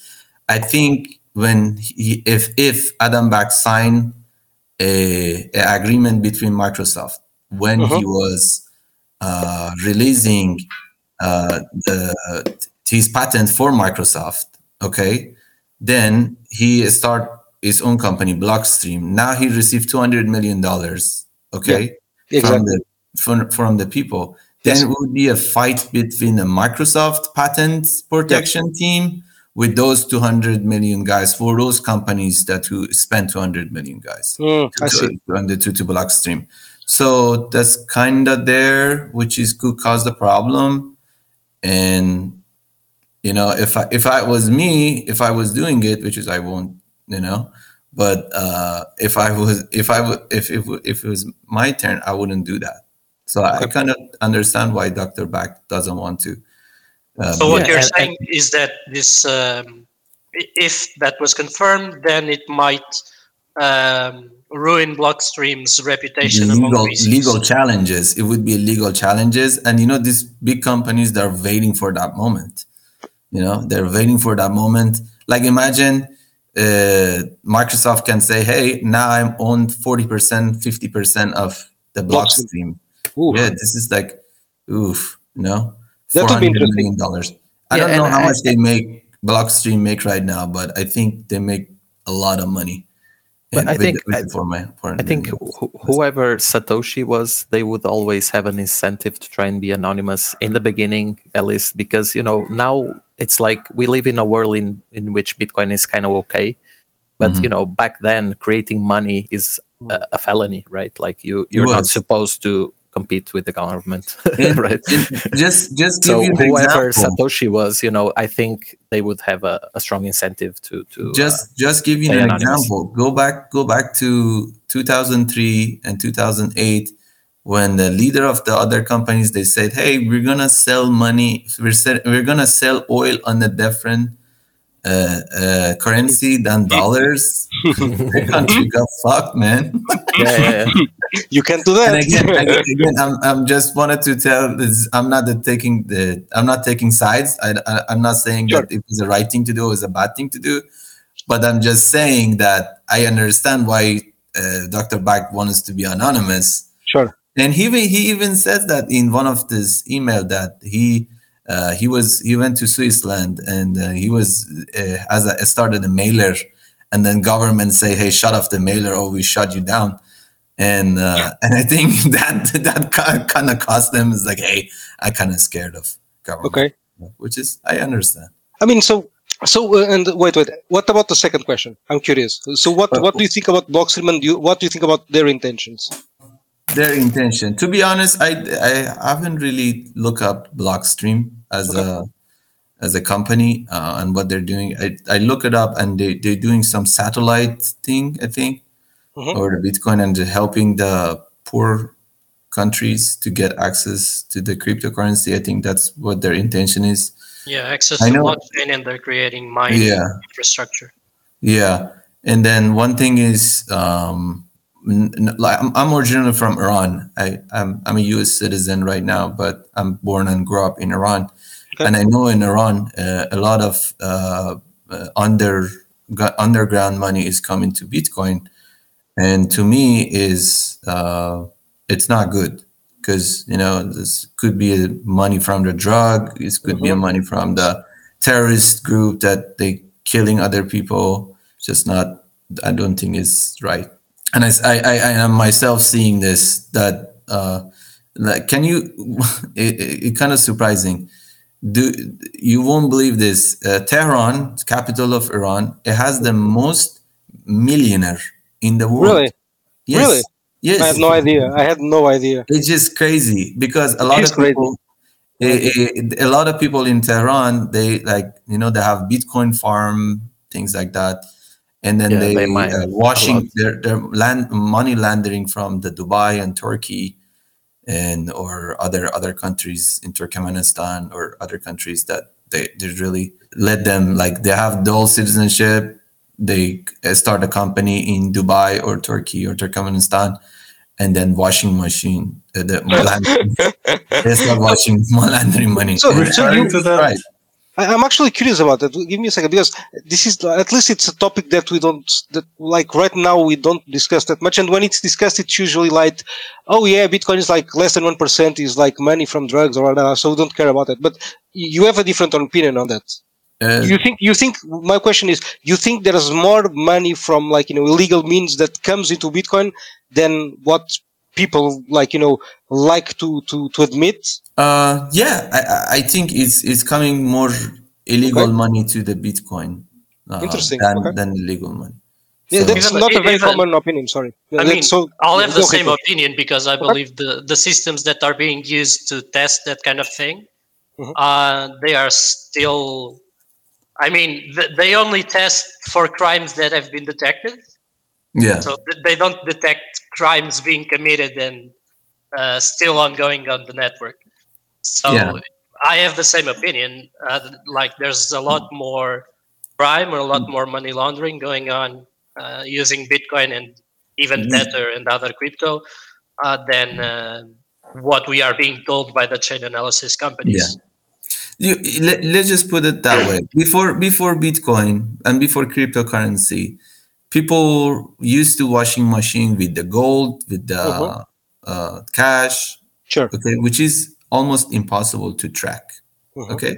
I think when he, if if Adam Back signed a, a agreement between Microsoft when he was uh, releasing uh, the, his patent for Microsoft, okay, then he start his own company, Blockstream. Now he received two hundred million dollars, okay, from Exactly. the from, from the people. Then it would be a fight between the Microsoft patent protection team with those 200 million guys for those companies that who spend 200 million guys Mm, I to, see. on the to, to Blockstream. So that's kind of there, which is could cause the problem. And you know, if I if I was me, if I was doing it, which is I won't, you know, but uh, if I was if I would if if if it was my turn, I wouldn't do that. So I kind of understand why Dr. Back doesn't want to. Uh, So what Yeah, you're and- saying is that this, um, if that was confirmed, then it might um, ruin Blockstream's reputation legal VCs. legal challenges. It would be legal challenges, and you know these big companies they're waiting for that moment. You know they're waiting for that moment. Like imagine uh, Microsoft can say, "Hey, now I'm owned forty percent, fifty percent of the Blockstream. Blockstream." Oof. Yeah, this is like, oof, you know, That would be $400. I Yeah, don't know how I- much they make Blockstream make right now, but I think they make a lot of money. But And I think- the- with I- for my for I think wh- whoever Satoshi was, they would always have an incentive to try and be anonymous in the beginning, at least, because you know now it's like we live in a world in in which Bitcoin is kind of okay, but Mhm. you know back then creating money is a, a felony, right? Like you you're not supposed to compete with the government, right? just just give So you whoever example. Satoshi was, you know, I think they would have a, a strong incentive to to uh, just just give you an anonymous. example go back go back to 2003 and 2008 when the leader of the other companies they said hey we're gonna sell money we're, se- we're gonna sell oil on a different uh, uh, currency than dollars the country got fucked man yeah, yeah, yeah. You can do that. and again, again, again I'm, I'm just wanted to tell this i'm not the taking the i'm not taking sides I, I i'm not saying Sure. that it was the right thing to do or it was a bad thing to do but i'm just saying that i understand why uh, dr Back wants to be anonymous sure. and he even- he even says that in one of this email that he uh, he was he went to Switzerland and uh, he was uh, as a, started a mailer and then government say hey shut off the mailer or we shut you down and uh, and I think that that kind of cost them is like hey I kind of scared of government Okay. which is I understand I mean, so So uh, and wait, wait. What about the second question? I'm curious. So what what do you think about Blockstream and you, what do you think about their intentions? Their intention. To be honest, I I haven't really looked up Blockstream as Okay. a as a company uh, and what they're doing. I, I look it up and they they're doing some satellite thing, I think, Mhm. or the Bitcoin and helping the poor countries to get access to the cryptocurrency. I think that's what their intention is. Yeah, access I to know. blockchain, and they're creating mining Yeah. infrastructure. Yeah, and then one thing is, um, n- n- like I'm, I'm originally from Iran. I I'm, I'm a U.S. citizen right now, but I'm born and grew up in Iran, Okay. and I know in Iran uh, a lot of uh, uh, under underground money is coming to Bitcoin, and to me is uh, it's not good because you know this could be money from the drug, it could be a money from the terrorist group that they killing other people. Just not, I don't think it's right. And I I am myself seeing this that uh, like can you? It, it, it kind of surprising. Do you won't believe this? Uh, Tehran, capital of Iran, it has the most millionaire in the world. Really? Yes. Really? Yes. I had no idea. I had no idea. It's just crazy because a lot is of crazy. people, eh, eh, a lot of people in Tehran, they like you know they have Bitcoin farm things like that, and then Yeah, they, they mine uh, washing their their land money laundering from the Dubai and Turkey, and or other other countries in Turkmenistan or other countries that they they really let them like they have dual citizenship. They uh, start a company in Dubai or Turkey or Turkmenistan, and then washing machine uh, the laundering. they start washing laundering money. So- And- so Referring you- to that, right. I, I'm actually curious about that. Give me a second because this is at least it's a topic that we don't that like right now we don't discuss that much. And when it's discussed, it's usually like, oh yeah, Bitcoin is like less than one percent is like money from drugs or whatever, so we don't care about it. But you have a different opinion on that. Uh, you think you think my question is you think there is more money from like you know illegal means that comes into Bitcoin than what people like you know like to to to admit? uh, yeah, I, I- I think it's it's coming more illegal Okay. money to the Bitcoin uh, Interesting, than, okay. than legal money. Yeah, So- that's not a very common opinion. Sorry. I mean, so I'll have the okay, same opinion because I believe the, the systems that are being used to test that kind of thing, Mhm. uh, they are still. I mean, th- they only test for crimes that have been detected, yeah, so they don't detect crimes being committed and uh, still ongoing on the network. So Yeah. I have the same opinion. Uh, like, there's a lot more crime or a lot more money laundering going on uh, using Bitcoin and even Mm. Tether and other crypto uh, than uh, what we are being told by the chain analysis companies. you, let, let's just put it that way. Before before Bitcoin and before cryptocurrency, people used to washing machine with the gold, with the Mhm. uh, cash, Sure. okay, which is almost impossible to track. Mhm. Okay.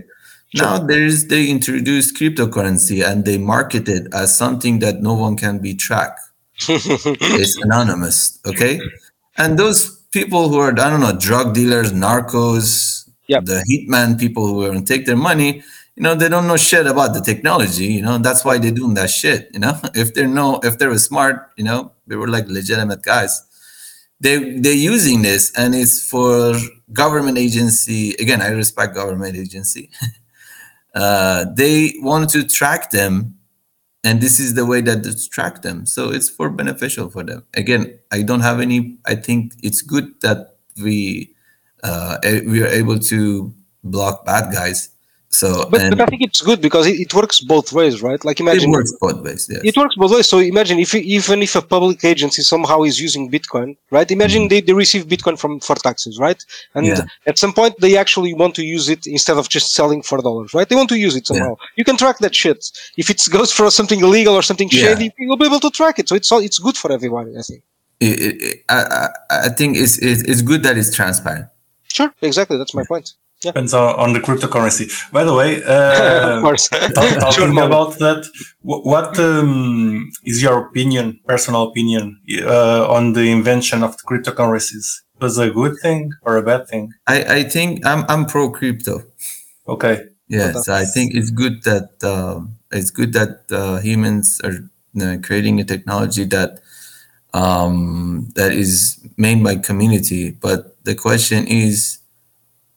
Now there is they introduced cryptocurrency and they market it as something that no one can be tracked. it's anonymous. Okay. And those people who are, I don't know, drug dealers, narcos, Yep. the hitman people who are take their money, you know, they don't know shit about the technology, you know, that's why they're doing that shit, you know. If they're no if they were smart, you know, they were like legitimate guys. They they're using this and it's for government agency. Again, I respect government agency. uh, they want to track them and this is the way that it's track them so it's for beneficial for them again i don't have any i think it's good that we uh we are able to block bad guys so But, and but I think it's good because it, it works both ways, right? Like imagine it works both ways yes. It works both ways. So imagine if even if a public agency somehow is using Bitcoin, right? Imagine mm-hmm. they, they receive Bitcoin from for taxes, right? And Yeah. at some point they actually want to use it instead of just selling for dollars, right? They want to use it somehow. You can track that shit. If it goes for something illegal or something Yeah. shady, you'll be able to track it. So it's all, it's good for everyone, I think. It- I, I, I think it's, it's it's good that it's transparent Sure, exactly. That's my point. Yeah, depends on, on the cryptocurrency. By the way, of uh, course. Talk- Sure, talking Manu. about that, wh- what um, is your opinion, personal opinion, uh, on the invention of the cryptocurrencies? Was a good thing or a bad thing? i i think i'm i'm pro crypto Okay, Yes, But so I think it's good that um it's good that uh, humans are uh, creating a technology that um, that is made by community. But the question is,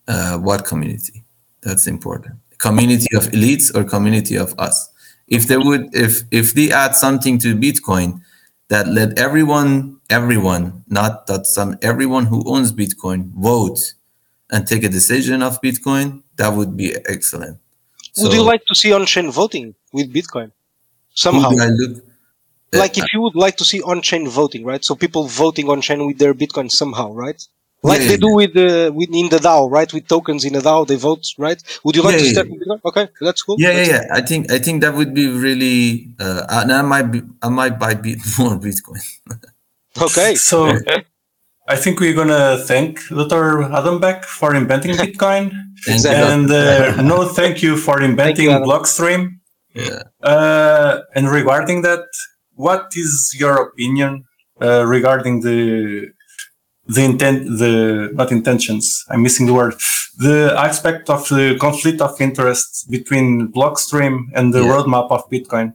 uh, what community? That's important. Community of elites or community of us? If they would, if if they add something to Bitcoin that let everyone, everyone, not that some, everyone who owns Bitcoin vote and take a decision of Bitcoin, that would be excellent. Would you like to see on-chain voting with Bitcoin? Somehow, look? uh, like if you would like to see on-chain voting, right? So people voting on-chain with their Bitcoin somehow, right? Like Yeah, they yeah, do with the with in the DAO, right? With tokens in the DAO, they vote, right? Would you like Yeah, to yeah, step yeah. in Okay, that's cool. Yeah, yeah, That's- yeah. I think I think that would be really. Uh, and I might be, I might buy bit more Bitcoin. Okay. So I think we're gonna thank Dr. Adam Back for inventing Bitcoin, Thank you. and uh, no, thank you for inventing Adam. Blockstream. Yeah. Uh, and regarding that, what is your opinion uh, regarding the the intent, the not intentions? I'm missing the word. The aspect of the conflict of interest between Blockstream and the Yeah. roadmap of Bitcoin.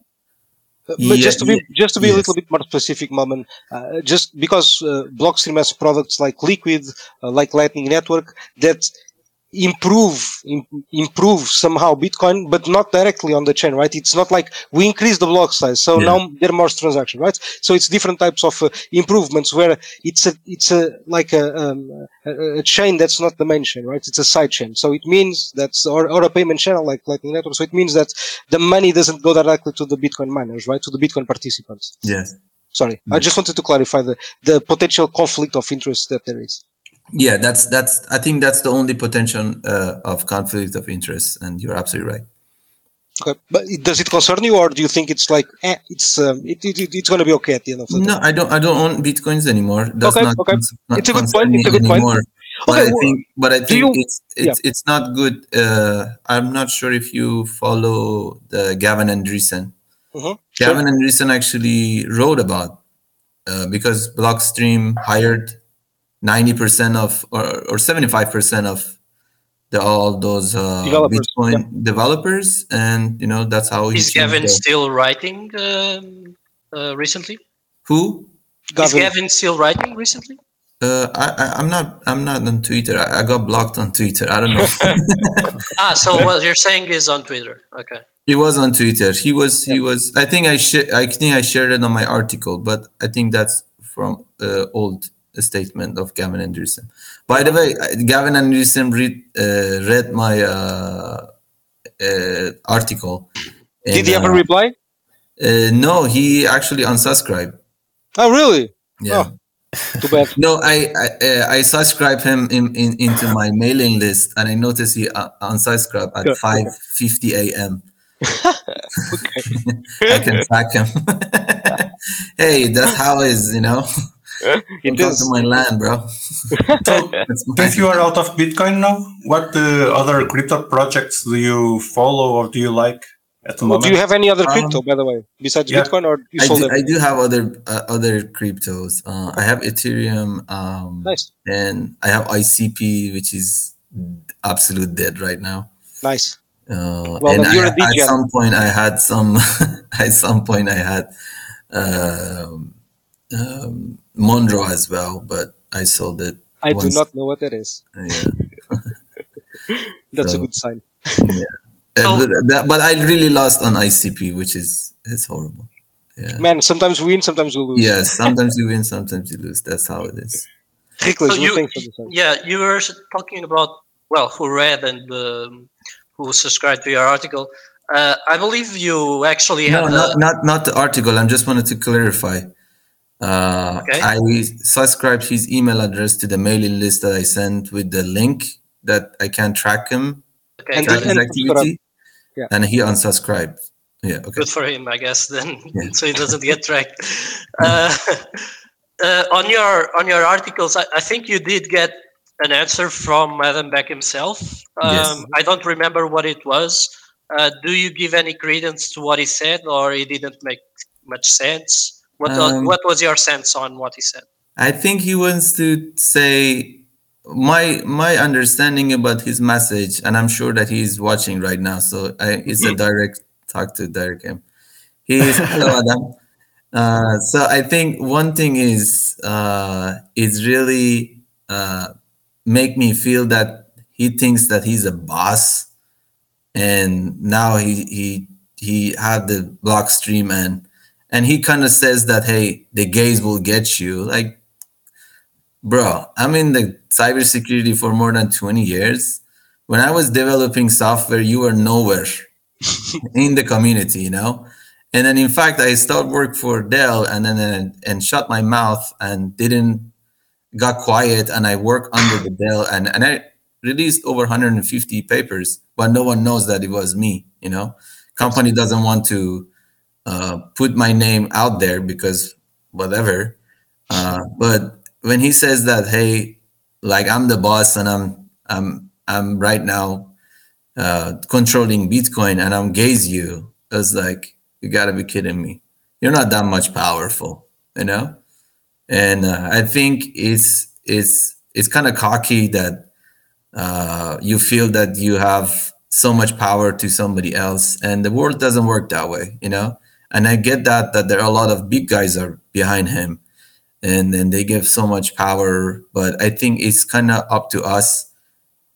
Uh, But Yeah, just to be yeah, just to be a little bit more specific, Moment, uh, just because uh, Blockstream has products like Liquid, uh, like Lightning Network that improve improve somehow Bitcoin, but not directly on the chain, right? It's not like we increase the block size, so Yeah. now there are more transactions, right? So it's different types of uh, improvements where it's a it's a like a, um, a a chain that's not the main chain, right? It's a side chain, so it means that's or, or a payment channel like Lightning Network. So it means that the money doesn't go directly to the Bitcoin miners, right? To the Bitcoin participants. Yes. Sorry, I just wanted to clarify the, the potential conflict of interest that there is. Yeah, that's that's. I think that's the only potential uh, of conflict of interest, and you're absolutely right. Okay, but does it concern you, or do you think it's like eh, it's um, it, it, it- it's going to be okay at the end of the day? No, I don't. I don't own bitcoins anymore. That's Okay, not, okay. cons- not It's a good point, it's a good point. But Okay, I well, think, but I think you- it's it's it's not good. Uh, I'm not sure if you follow the Gavin Andresen. Mhm, Gavin Andresen actually wrote about uh, because Blockstream hired ninety percent of or or seventy five percent of the all those uh, Developers, Bitcoin developers, and you know that's how he Is Gavin the- still writing um, uh, recently? who Is Gavin, Gavin still writing recently? Uh, I, I I'm not I'm not on Twitter. I, I got blocked on Twitter. I don't know. Ah, so what you're saying is on Twitter. Okay. he was on Twitter. He was he was. I think I sh- I think I shared it on my article, but I think that's from uh, old statement of Gavin Andresen. By the way, Gavin Andresen read uh, read my uh, uh, article. did he ever uh, reply? uh, no, he actually unsubscribed. Oh, really? Yeah. Too bad. No, I I, uh, I subscribe him in, in into my mailing list, and I noticed he uh, unsubscribed at five fifty a.m. I can track him. hey, that's how it is, you know. It Come is. to my land, bro. So, That's since you are out of Bitcoin now, what uh, other crypto projects do you follow or do you like at the Oh, moment? do you have any other crypto, Um, by the way, besides yeah. Bitcoin, or you I sold do. I do have other uh, other cryptos. Uh, I have Ethereum, um, Nice, and I have ICP, which is absolute dead right now. nice. Uh, Well, and then you're I, a DJ. at some point, I had some. at some point, I had um, um, Monero as well, but I sold it. I do not know what that is. Yeah. That's a good sign. Uh, Oh. but, but I really lost on ICP, which is it's horrible. Yeah. Man, sometimes we win, sometimes we lose. Yes, sometimes you win, sometimes you lose. That's how it is. Nicholas, So you, thanks for yeah, you were talking about well, who read and um, who subscribed to your article. Uh, I believe you actually No, had not, a, not not the article. I just wanted to clarify. Uh, Okay. I subscribed his email address to the mailing list that I sent with the link that I can track him, okay, And track got his it. and activity, Yeah. and he unsubscribed. Yeah, okay. good for him, I guess. Then, Yeah. so he doesn't get tracked. Uh, uh, on your on your articles, I, I think you did get an answer from Adam Back himself. Um, Yes. I don't remember what it was. Uh, do you give any credence to what he said, or it didn't make much sense? What Um, what was your sense on what he said? I think he wants to say my my understanding about his message, and I'm sure that he's watching right now. So I, it's a direct talk to Derek. Him. He's hello Adam. Uh, so I think one thing is uh, is really uh, make me feel that he thinks that he's a boss, and now he he he had the block stream and and he kind of says that hey the gays will get you. Like bro i'm in the cybersecurity for more than 20 years. When i was developing software you were nowhere in the community you know? And then in fact i started work for dell and then and, and shut my mouth and didn't got quiet and i work under the dell and and i released over 150 papers but no one knows that it was me you know? Company doesn't want to uh, put my name out there because whatever. Uh, but when he says that, hey, like I'm the boss and I'm I'm I'm right now uh, controlling Bitcoin and I'm gaze you, it's like you gotta be kidding me. You're not that much powerful, you know. And uh, I think it's it's it's kind of cocky that uh, you feel that you have so much power to somebody else, and the world doesn't work that way, you know and I get that that there are a lot of big guys are behind him, and then they give so much power. But I think it's kind of up to us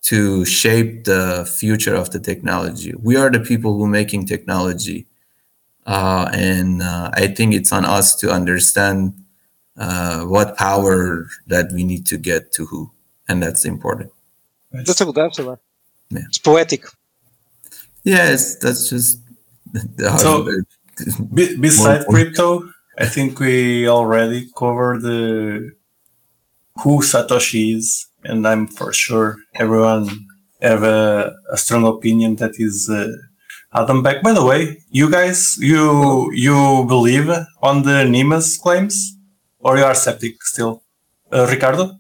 to shape the future of the technology. We are the people who making technology, uh, and uh, I think it's on us to understand uh, what power that we need to get to who, and that's important. That's a good answer. Yeah. It's poetic. Yes, that's just the So- hard- Be- beside More- crypto, I think we already covered the who Satoshi is, and I'm for sure everyone have a, a strong opinion that is uh, Adam Back. By the way, you guys, you you believe on the Nimas claims, or you are skeptic still, uh, Ricardo?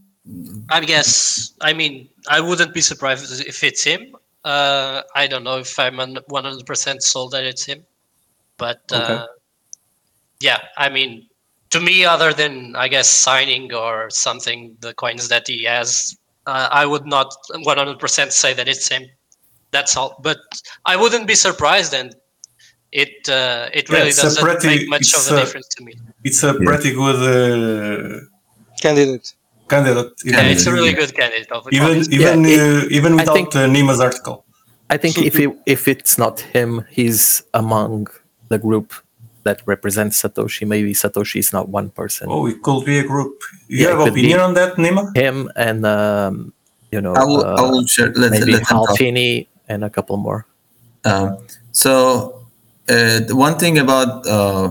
I guess. I mean, I wouldn't be surprised if it's him. Uh, I don't know if I'm one hundred percent sold that it's him, but uh, yeah. I mean, to me, other than I guess signing or something, the coins that he has, uh, I would not one hundred percent say that it's him. That's all. But I wouldn't be surprised, and it uh, it really it's a doesn't pretty- make much of a a- difference to me. It's a pretty good uh, Candidate. candidate. Yeah, it's a really good candidate. of- even even Yeah, uh, even without think- uh, Nima's article. I think if it, if it's not him, he's among the group that represents Satoshi. Maybe Satoshi is not one person. Oh, it could be a group. You Yeah, have opinion on that, Nima? Him and um, you know I will, I uh, will share. Let, maybe let them. Hal Finney and a couple more. Um, so uh, the one thing about uh,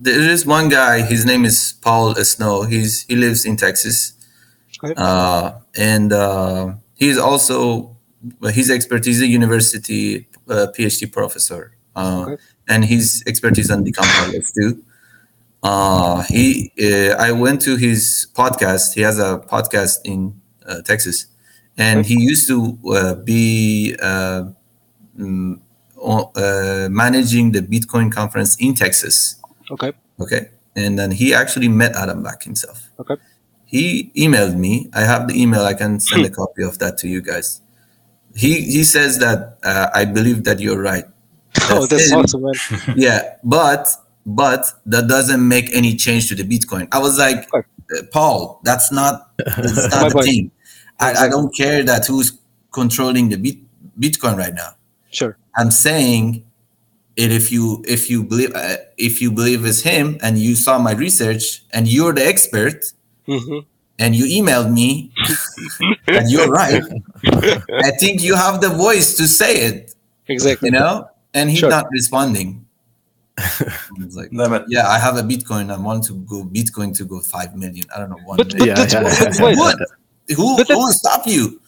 there is one guy. His name is Paul Snow. He's he lives in Texas, Okay. uh, and uh, he's also his expertise a university uh, PhD professor, uh, Okay. And his expertise on decompilers too. Uh, he uh, I went to his podcast. He has a podcast in uh, Texas, and he used to uh, be. Uh, mm, uh, managing the Bitcoin conference in Texas. Okay. Okay. And then he actually met Adam Back himself. Okay. He emailed me. I have the email. I can send a copy of that to you guys. He he says that uh, I believe that you're right. Oh, that's him. awesome, man. Yeah, but but that doesn't make any change to the Bitcoin. I was like, uh, Paul, that's not that's not the thing. I, I don't care that who's controlling the bit, Bitcoin right now. Sure. I'm saying it if you if you believe uh, if you believe it's him and you saw my research and you're the expert hmm and you emailed me and you're right i think you have the voice to say it Exactly. you know and he's Sure. not responding It's like Damn it. yeah i have a bitcoin i want to go bitcoin to go 5 million i don't know 1 But, but million. that's yeah. wait, what who, But who will stop you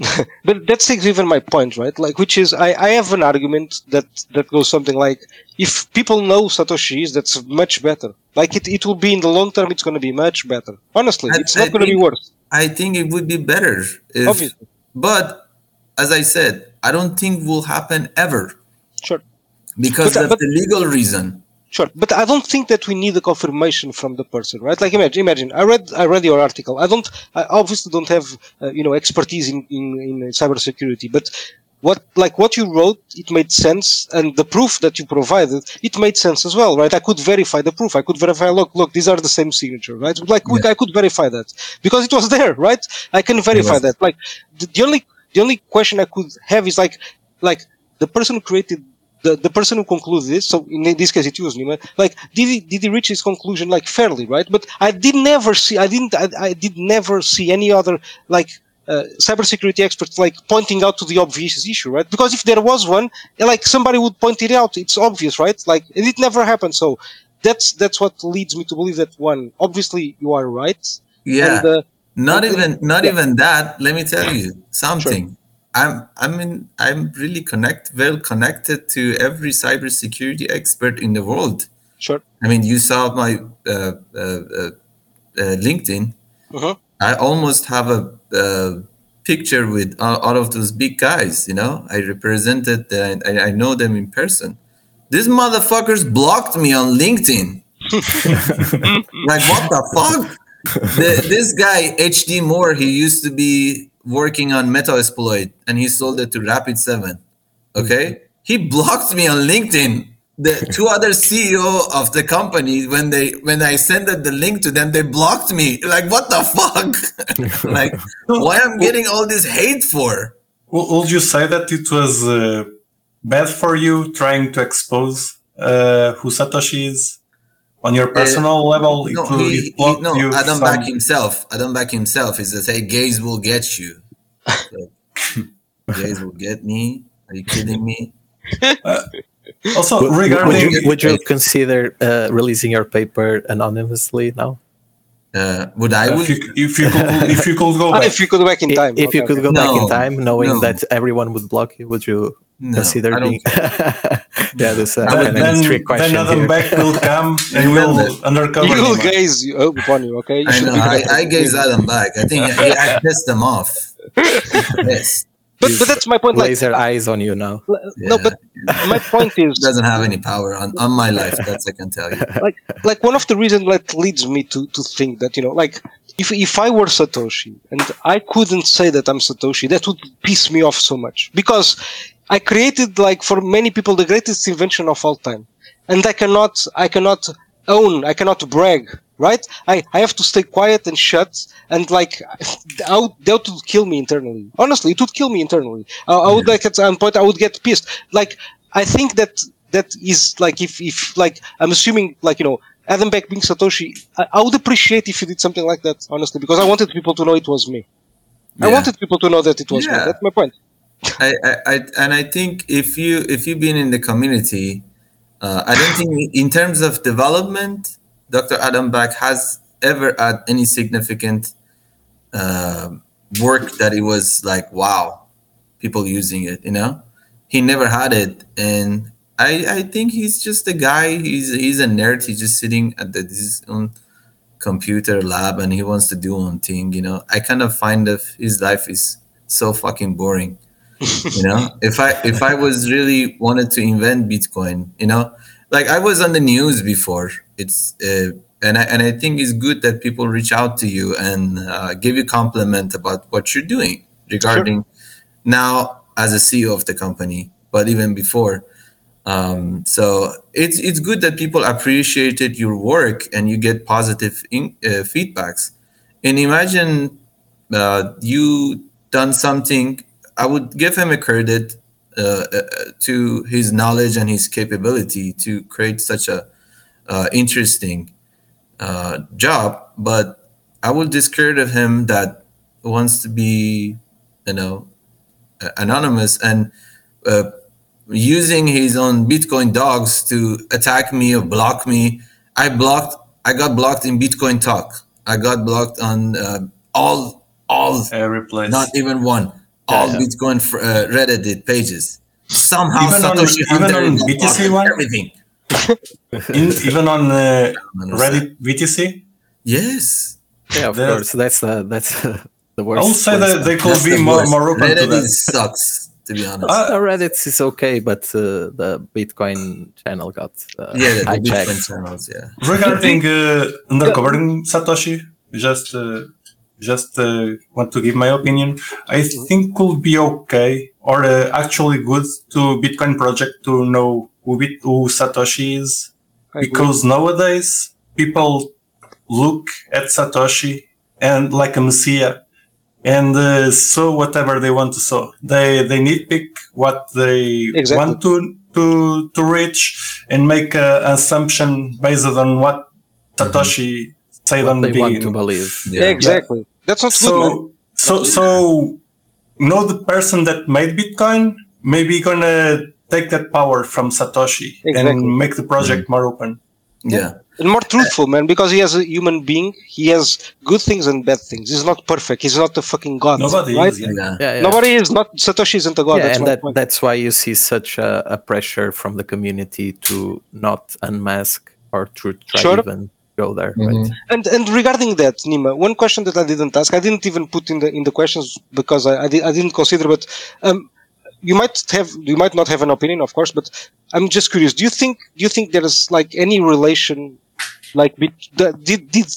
but that's even my point, right? Like, which is, I, I have an argument that that goes something like, if people know Satoshi's, that's much better. Like, it, it will be in the long term, it's going to be much better. Honestly, I- it's I not going to be think- worse. i think it would be better if, Obviously, but as i said i don't think will happen ever sure. because But- of but- the legal reason Sure, but I don't think that we need a confirmation from the person, right? Like imagine, imagine. I read, I read your article. I don't, I obviously don't have, uh, you know, expertise in, in in cybersecurity, but what, like what you wrote, it made sense, and the proof that you provided, it made sense as well, right? I could verify the proof. I could verify. Look, look, these are the same signature, right? Like we, I could verify that because it was there, right? I can verify that. Like the, the only, the only question I could have is like, like the person who created the, the person who concluded this, so in this case it was Nima, like did he did he reach his conclusion like fairly, right? But I did never see I didn't I, I did never see any other like uh, cybersecurity experts like pointing out to the obvious issue, right? Because if there was one, like somebody would point it out, it's obvious, right? Like and it never happened. So that's that's what leads me to believe that one, obviously you are right. Yeah. And, uh, not even not yeah. even that. Let me tell you something. I'm I mean I'm really connect well connected to every cybersecurity expert in the world. sure. I mean, you saw my uh, uh, uh, uh, LinkedIn. Uh-huh. I almost have a, uh picture with all, all of those big guys. You know, I represented. The, I, I know them in person. These motherfuckers blocked me on LinkedIn. like what the fuck? The, this guy HD Moore, he used to be working on Metasploit, and he sold it to Rapid Seven. Okay, he blocked me on LinkedIn. The two other CEO of the company, when they when I sent the link to them, they blocked me. Like what the fuck? like why I'm getting all this hate for? Would you say that it was uh, bad for you trying to expose uh, who Satoshi is on your personal level? It, No, will- he, he, blocked no, you Adam from- back himself. Adam back himself is to say gays will get you. Like, gays will get me. Are you kidding me? Also, Would, would regarding you, would you consider uh, releasing your paper anonymously now? Uh, would I? if Would, you, if you could if you could go back, if you could go back in time. if you okay, could go okay. back in time, knowing no. that everyone would block you, would you no, consider I don't being? yeah, this uh, I would- kind of then, trick question then Adam here. Back will come and Remember, will undercover You will him. gaze you- oh, upon you, okay? You I should know. I. I gaze Adam back. I think he, I pissed them off. Yes. But, but that's my point. Like, Laser eyes on you now. no, but my point is, doesn't have any power on, on my life. That's I can tell you. like, like one of the reasons that leads me to, to think that you know, like, if if I were Satoshi and I couldn't say that I'm Satoshi, that would piss me off so much because I created like for many people the greatest invention of all time, and I cannot I cannot own I cannot brag. Right? I, I have to stay quiet and shut and like I that would kill me internally. Honestly, it would kill me internally. I, I would like at some point I would get pissed. Like I think that that is like if if like I'm assuming like you know Adam Back being Satoshi, I, I would appreciate if you did something like that. Honestly, because I wanted people to know it was me. I wanted people to know that it was me. That's my point. I, I, and I think if you if you've been in the community, uh, I don't think in terms of development, Dr. Adam Back has ever had any significant uh, work that it was like wow, people using it. You know, he never had it, and I I think he's just a guy. He's he's a nerd. He's just sitting at the, his own computer lab and he wants to do one thing. You know, I kind of find that his life is so fucking boring you know if i if i was really wanted to invent bitcoin you know like i was on the news before. It's uh, and i and i think it's good that people reach out to you and uh, give you compliment about what you're doing regarding now as a ceo of the company but even before. Um, so it's it's good that people appreciated your work and you get positive in, uh, feedbacks. And imagine uh, you done something I would give him a credit uh, uh, to his knowledge and his capability to create such a uh, interesting uh, job, but I would discredit him that wants to be, you know, anonymous and uh, using his own Bitcoin dogs to attack me or block me. I blocked. I got blocked in Bitcoin Talk. I got blocked on uh, all all every place. not even one. All yeah. Bitcoin fr- uh, Reddit pages. Somehow Even on- Satoshi even on BTC one? Everything. In, even on uh, Understand. Reddit BTC. Yes. Yeah, of The- course. That's uh, that's uh, the worst. I would say that they could That's be the more, more open to Reddit sucks. to be honest. Uh, Reddit is okay, but uh, the Bitcoin channel got uh, yeah, the, the hijacked. Bitcoin channels. Yeah. regarding uh, undercovering Satoshi, just uh, just uh, want to give my opinion. I think could be okay or uh, actually good to Bitcoin project to know who, Bit- who Satoshi is because nowadays people look at Satoshi and like a messiah and uh, sow whatever they want to sow. They they nitpick what they Exactly. want to to to reach and make an assumption based on what Satoshi said on the They want to believe. Yeah. exactly. That's not good, man. So so so know the person that made Bitcoin maybe gonna take that power from Satoshi Exactly. and make the project mm-hmm. more open. Yeah. and more truthful, man, because he has a human being. He has good things and bad things. He's not perfect. He's not a fucking god. Nobody right? is. Yeah. Yeah. Yeah, yeah. Nobody is. Not Satoshi isn't a god. yeah, that's and that, point. that's why you see such a, a pressure from the community to not unmask or to try Sure. even go there. Mhm. Right? And and regarding that, Nima, one question that I didn't ask, I didn't even put in the in the questions because I I, di- I didn't consider, but um, you might have you might not have an opinion, of course, but I'm just curious. Do you think do you think there is like any relation, like bet- the- did did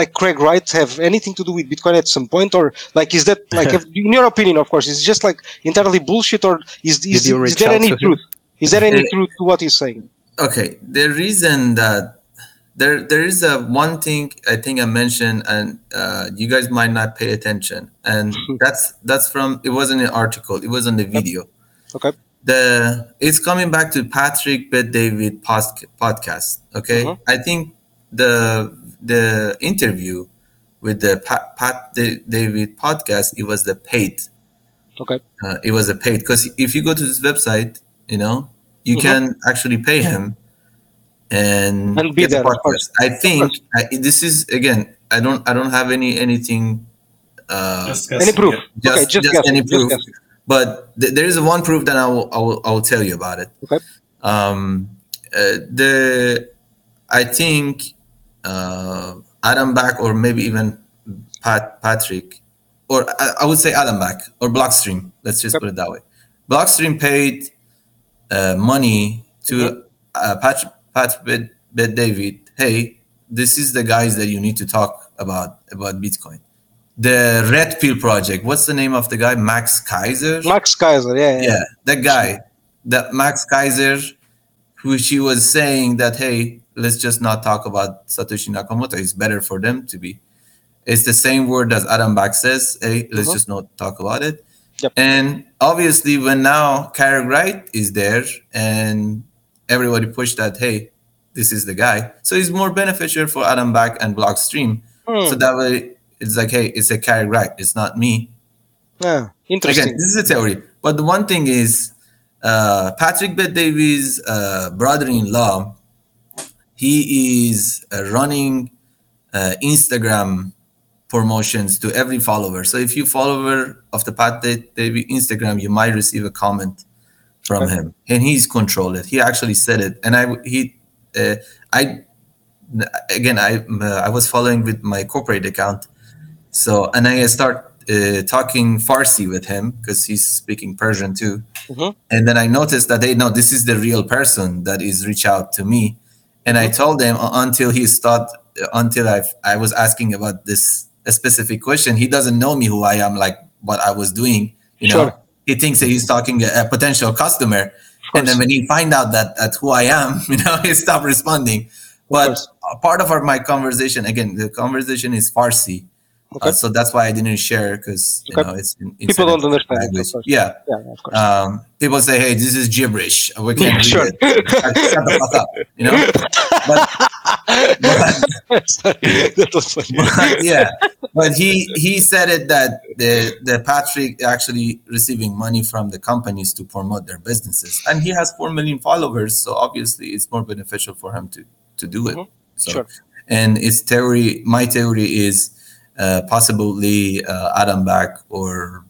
like Craig Wright have anything to do with Bitcoin at some point, or like is that like if- in your opinion, of course, is it just like entirely bullshit, or is is, Did you is there any truth? Is there any truth to what he's saying? Okay. The reason that there there is a one thing I think I mentioned, and uh, you guys might not pay attention, and that's that's from it wasn't an article, it was on the video. Okay. The it's coming back to Patrick Bet David post, podcast. Okay, Mhm. I think the the interview with the Pat, Pat Da- David podcast it was the paid Okay. uh, it was a paid because if you go to this website, you know, you Mhm. can actually pay him and, And be get the there, of course. podcast. I think I, this is again. I don't. I don't have any anything. Uh, Just Any proof? just, okay, just, just any proof. guessing. But th- there is one proof that I will, I will. I will tell you about it. Okay. Um, uh, the I think uh, Adam Back or maybe even Pat Patrick, or I, I would say Adam Back or Blockstream. Let's just Yep. put it that way. Blockstream paid uh, money to uh, Pat Pat Bet, Bet David. Hey, this is the guys that you need to talk about about Bitcoin. The Red Pill project. What's the name of the guy? Max Keiser. Max Keiser, yeah, yeah. yeah, that guy, that Max Keiser, who she was saying that hey, let's just not talk about Satoshi Nakamoto. It's better for them to be. It's the same word as Adam Back says. Hey, let's Mhm. just not talk about it. Yep. And obviously, when now Craig Wright is there and everybody pushed that, hey, this is the guy. So it's more beneficial for Adam Back and Blockstream. Hmm, So that way, it's like, hey, it's a Craig Wright. It's not me. yeah, interesting. Again, this is a theory. But the one thing is, uh, Patrick Bet David's uh, brother-in-law, he is uh, running uh, Instagram promotions to every follower. So if you follower of the Pat Da- Davy Instagram, you might receive a comment from Okay. him, and he's controlled it. He actually said it, and I he uh, I again I uh, I was following with my corporate account, so and I start uh, talking Farsi with him because he's speaking Persian too. Mhm. And then I noticed that they know this is the real person that is reach out to me, and I told them uh, until he start until I I was asking about this a specific question, he doesn't know me who I am, like what I was doing. You know, Sure. He thinks that he's talking a, a potential customer, and then when he find out that that who I am, you know, he stopped responding. But a part of our, my conversation, again, the conversation is Farsi. Okay. Uh, so that's why I didn't share because you Okay. know it's in, People don't understand of Yeah, yeah, of course. um, people say, "Hey, this is gibberish. We can't read Sure. it. Shut the fuck up," you know. But, but Sorry, that was funny. but yeah, but he he said it that the the Patrick actually receiving money from the companies to promote their businesses, and he has four million followers, so obviously it's more beneficial for him to to do it. Mhm. So, Sure. and its theory, my theory is uh, possibly uh, Adam Back or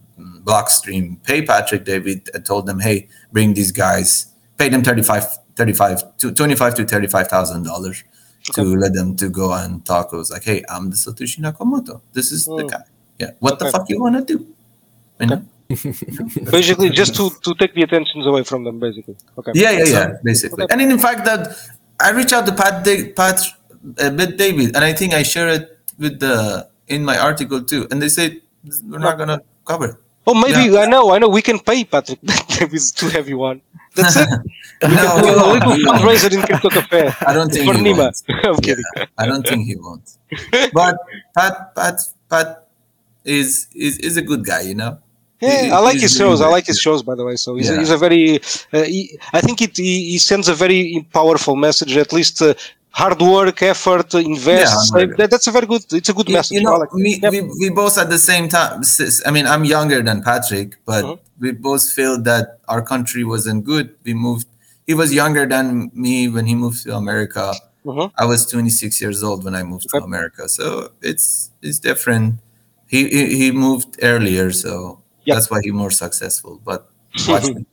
Blockstream pay Patrick David and told them, hey, bring these guys, pay them 35, 35 to 25 to 35,000 dollars to let them to go and talk. It was like, hey, I'm the Satoshi Nakamoto. This is the Hmm. guy. Yeah. What the fuck you want to do? You know? basically, just to, to take the attentions away from them, basically. Okay. Yeah, yeah, yeah. Basically, and in fact, that I reached out to Pat, da- Pat, uh, Bit David, and I think I share it with the in my article too. And they said we're not gonna cover it. Oh, maybe I know, I know. We can pay Patrick. Maybe it's too heavy one. That's it. No, a little won't. He won't. fundraiser in Crypto Cafe. I don't think for he Nima. won't. I'm Yeah, kidding. I don't think he won't. But Pat, Pat, Pat is is is a good guy, you know. Yeah, He- I like his shows. I like his shows, by the way. So he's, a, he's a very. Uh, he, I think it he, he sends a very powerful message. At least uh, hard work, effort, invest. Yeah. That, that's a very good. It's a good You, message. you know, we, Yep. we we both at the same time. I mean, I'm younger than Patrick, but Mhm. we both feel that our country wasn't good. We moved. He was younger than me when he moved to America. Mhm. I was 26 years old when I moved to America, so it's it's different. He he, he moved earlier, so Yep. that's why he's more successful. But me.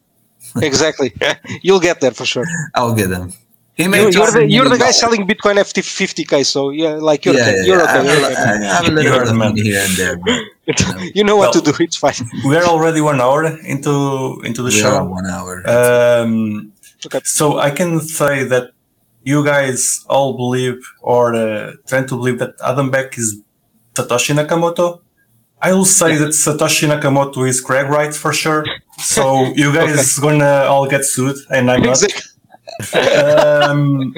exactly. You'll get there for sure. I'll get him. He You, made you're the, you're the guy selling Bitcoin FT 50k. So yeah, like you're yeah, okay. yeah, You're yeah. okay. I You're have, okay. I have a You little heard bit of here and there. But you know what Well- to do. It's fine. We are already one hour into into the we are show. on one hour. Um, Okay. So I can say that you guys all believe or uh, trying to believe that Adam Back is Satoshi Nakamoto. I will say that Satoshi Nakamoto is Craig Wright for sure. So you guys gonna all get sued, and I'm not. Exactly. Um,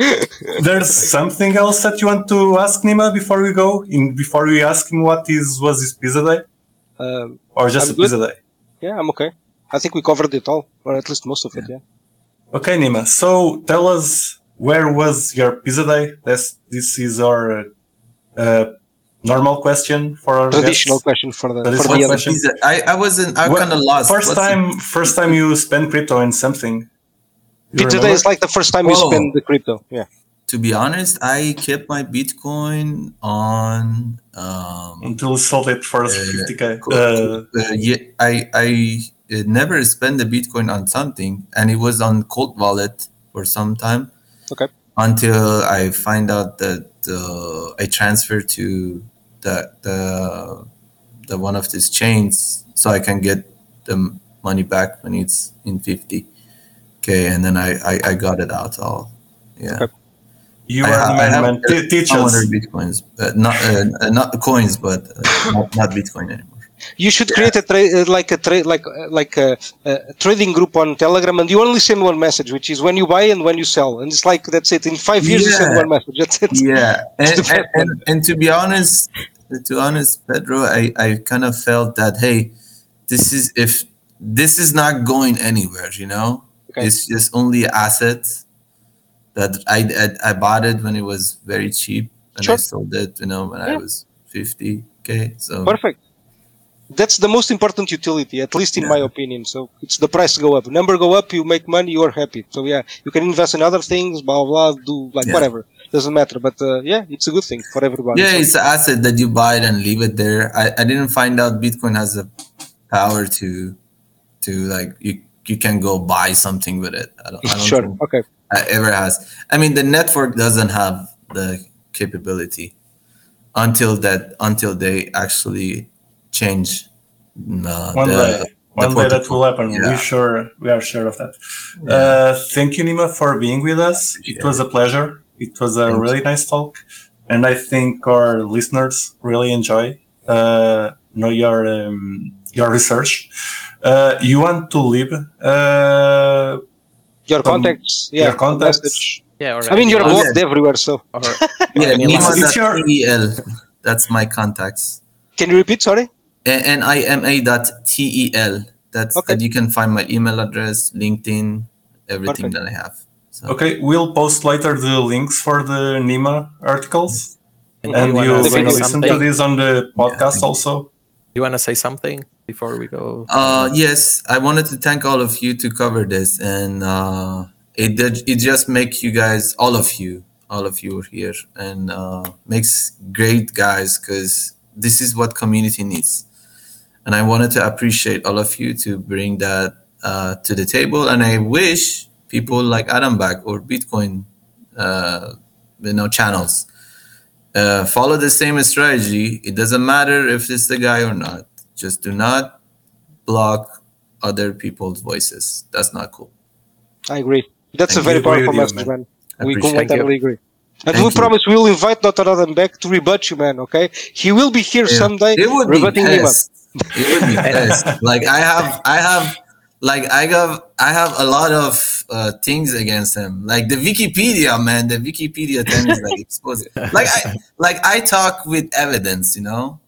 there's something else that you want to ask Nima before we go. In before we ask him what is was his pizza day Um, or just I'm a good. pizza day. yeah, I'm okay. I think we covered it all, or at least most of it. Yeah. Okay, Nima. So tell us where was your pizza day? This this is our uh, normal question for our Traditional guests. question for the for Traditional the the question. pizza? I, I wasn't. I kind of lost. First What's the- time, first time you spend crypto in something. You Pizza day remember? is like the first time you Oh. spend the crypto. Yeah. to be honest, I kept my Bitcoin on. Um, until you sold it for Uh, 50k. Uh, uh, yeah, I I uh, never spent the Bitcoin on something, and it was on Cold Wallet for some time. Okay. Until I find out that uh, I transfer to the the the one of these chains, so I can get the money back when it's in fifty. Okay, and then I I, I got it out all. Yeah. Okay. you I are ha- the I man, have man. Te- teach some us. other bitcoins, uh, not uh, not coins, but uh, not, not Bitcoin anymore. You should create a trade uh, like a trade like uh, like a, a trading group on Telegram, and you only send one message, which is when you buy and when you sell, and it's like that's it. In five years, you send Yeah. one message. That's it. Yeah, and, and, and, and to be honest, to honest, Pedro, I, I kind of felt that hey, this is if this is not going anywhere, you know, Okay. it's just only assets that I, I I bought it when it was very cheap, and I sold it, you know, when I was fifty k. So Perfect. That's the most important utility, at least in Yeah. my opinion. So it's the price go up. Number go up, you make money, you are happy. So yeah, you can invest in other things, blah blah, blah do like Yeah. whatever. Doesn't matter. But uh, yeah, it's a good thing for everybody. yeah, So- it's an asset that you buy it and leave it there. I, I didn't find out Bitcoin has the power to to like you you can go buy something with it. I don't, I don't sure. think Okay. ever has. I mean, the network doesn't have the capability until that until they actually change uh, One the, day, the one day that will happen. Yeah. We sure, we are sure of that. Uh, thank you, Nima, for being with us. It was a pleasure. It was a Thank really nice talk, and I think our listeners really enjoy uh, know your um, your research. Uh, you want to leave? Uh, Your contacts. Yeah. your contacts. message. Yeah, or I mean, you're blocked yeah. everywhere. So or, Yeah, Any Nima It's your- TEL. That's my contacts. can you repeat? Sorry. N I M A dot T E L. That's Okay. that you can find my email address, LinkedIn, everything Perfect. that I have. So okay, we'll post later the links for the Nima articles, and and you you wanna will say listen to this on the podcast thank you. also. You want to say something before we go? Uh, yes, I wanted to thank all of you to cover this, and uh, it did, it just make you guys, all of you, all of you are here, and uh, makes great guys because this is what community needs, and I wanted to appreciate all of you to bring that uh, to the table, and I wish people like Adam Back or Bitcoin, uh, you know, channels. Uh, follow the same strategy. It doesn't matter if it's the guy or not. Just do not block other people's voices. That's not cool. I agree. That's Thank a very powerful you, message, man. man. We appreciate Thank you. completely agree. And Thank we you. promise we will invite Dr. Adam Back to rebut you, man. Okay, he will be here Yeah. someday It would be rebutting him up. pissed. It would be pissed. like I have, I have, like I have, I have a lot of uh, things against him. Like the Wikipedia, man. The Wikipedia thing is like exposed. Like I, like I talk with evidence, you know.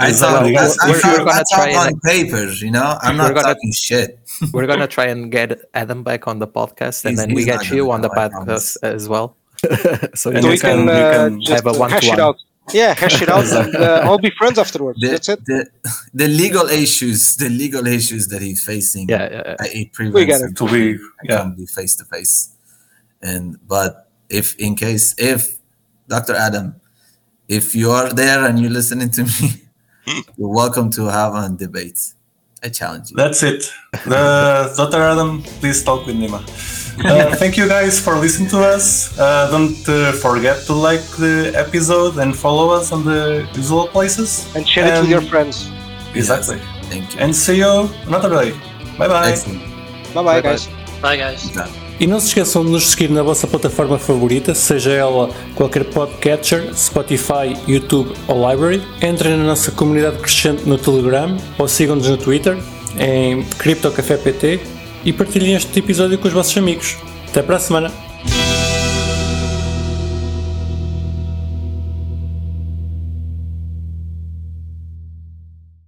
I talk, Exactly. I, I talk, I talk on and- papers, you know. I'm not gonna- talking shit. We're gonna try and get Adam back on the podcast, and He's- then we get you on the podcast as well. so And So you we you can, can- you uh, can just have a uh, hash it one-to-one. Out. Yeah, hash it out and uh, all be friends afterwards. The, That's it. the, the legal issues, the legal issues that he's facing. yeah, yeah, yeah. I- it We prevents him. To be, yeah. can be face to face. And but if in case if Dr. Adam, if you are there and you're listening to me, you're welcome to have a debate. I challenge you. That's it. The Dr. Adam, please talk with Nima. Uh, thank you guys for listening to us. Uh, don't uh, forget to like the episode and follow us on the usual places. And share it with your And- friends. Exactly. Thank you. And see you another day. Bye bye. Excellent. Bye bye, Bye-bye. guys. Bye, guys. E não se esqueçam de nos seguir na vossa plataforma favorita, seja ela qualquer podcatcher, Spotify, YouTube ou Library. Entrem na nossa comunidade crescente no Telegram ou sigam-nos no Twitter em CryptoCafé PT e partilhem este episódio com os vossos amigos. Até para a semana!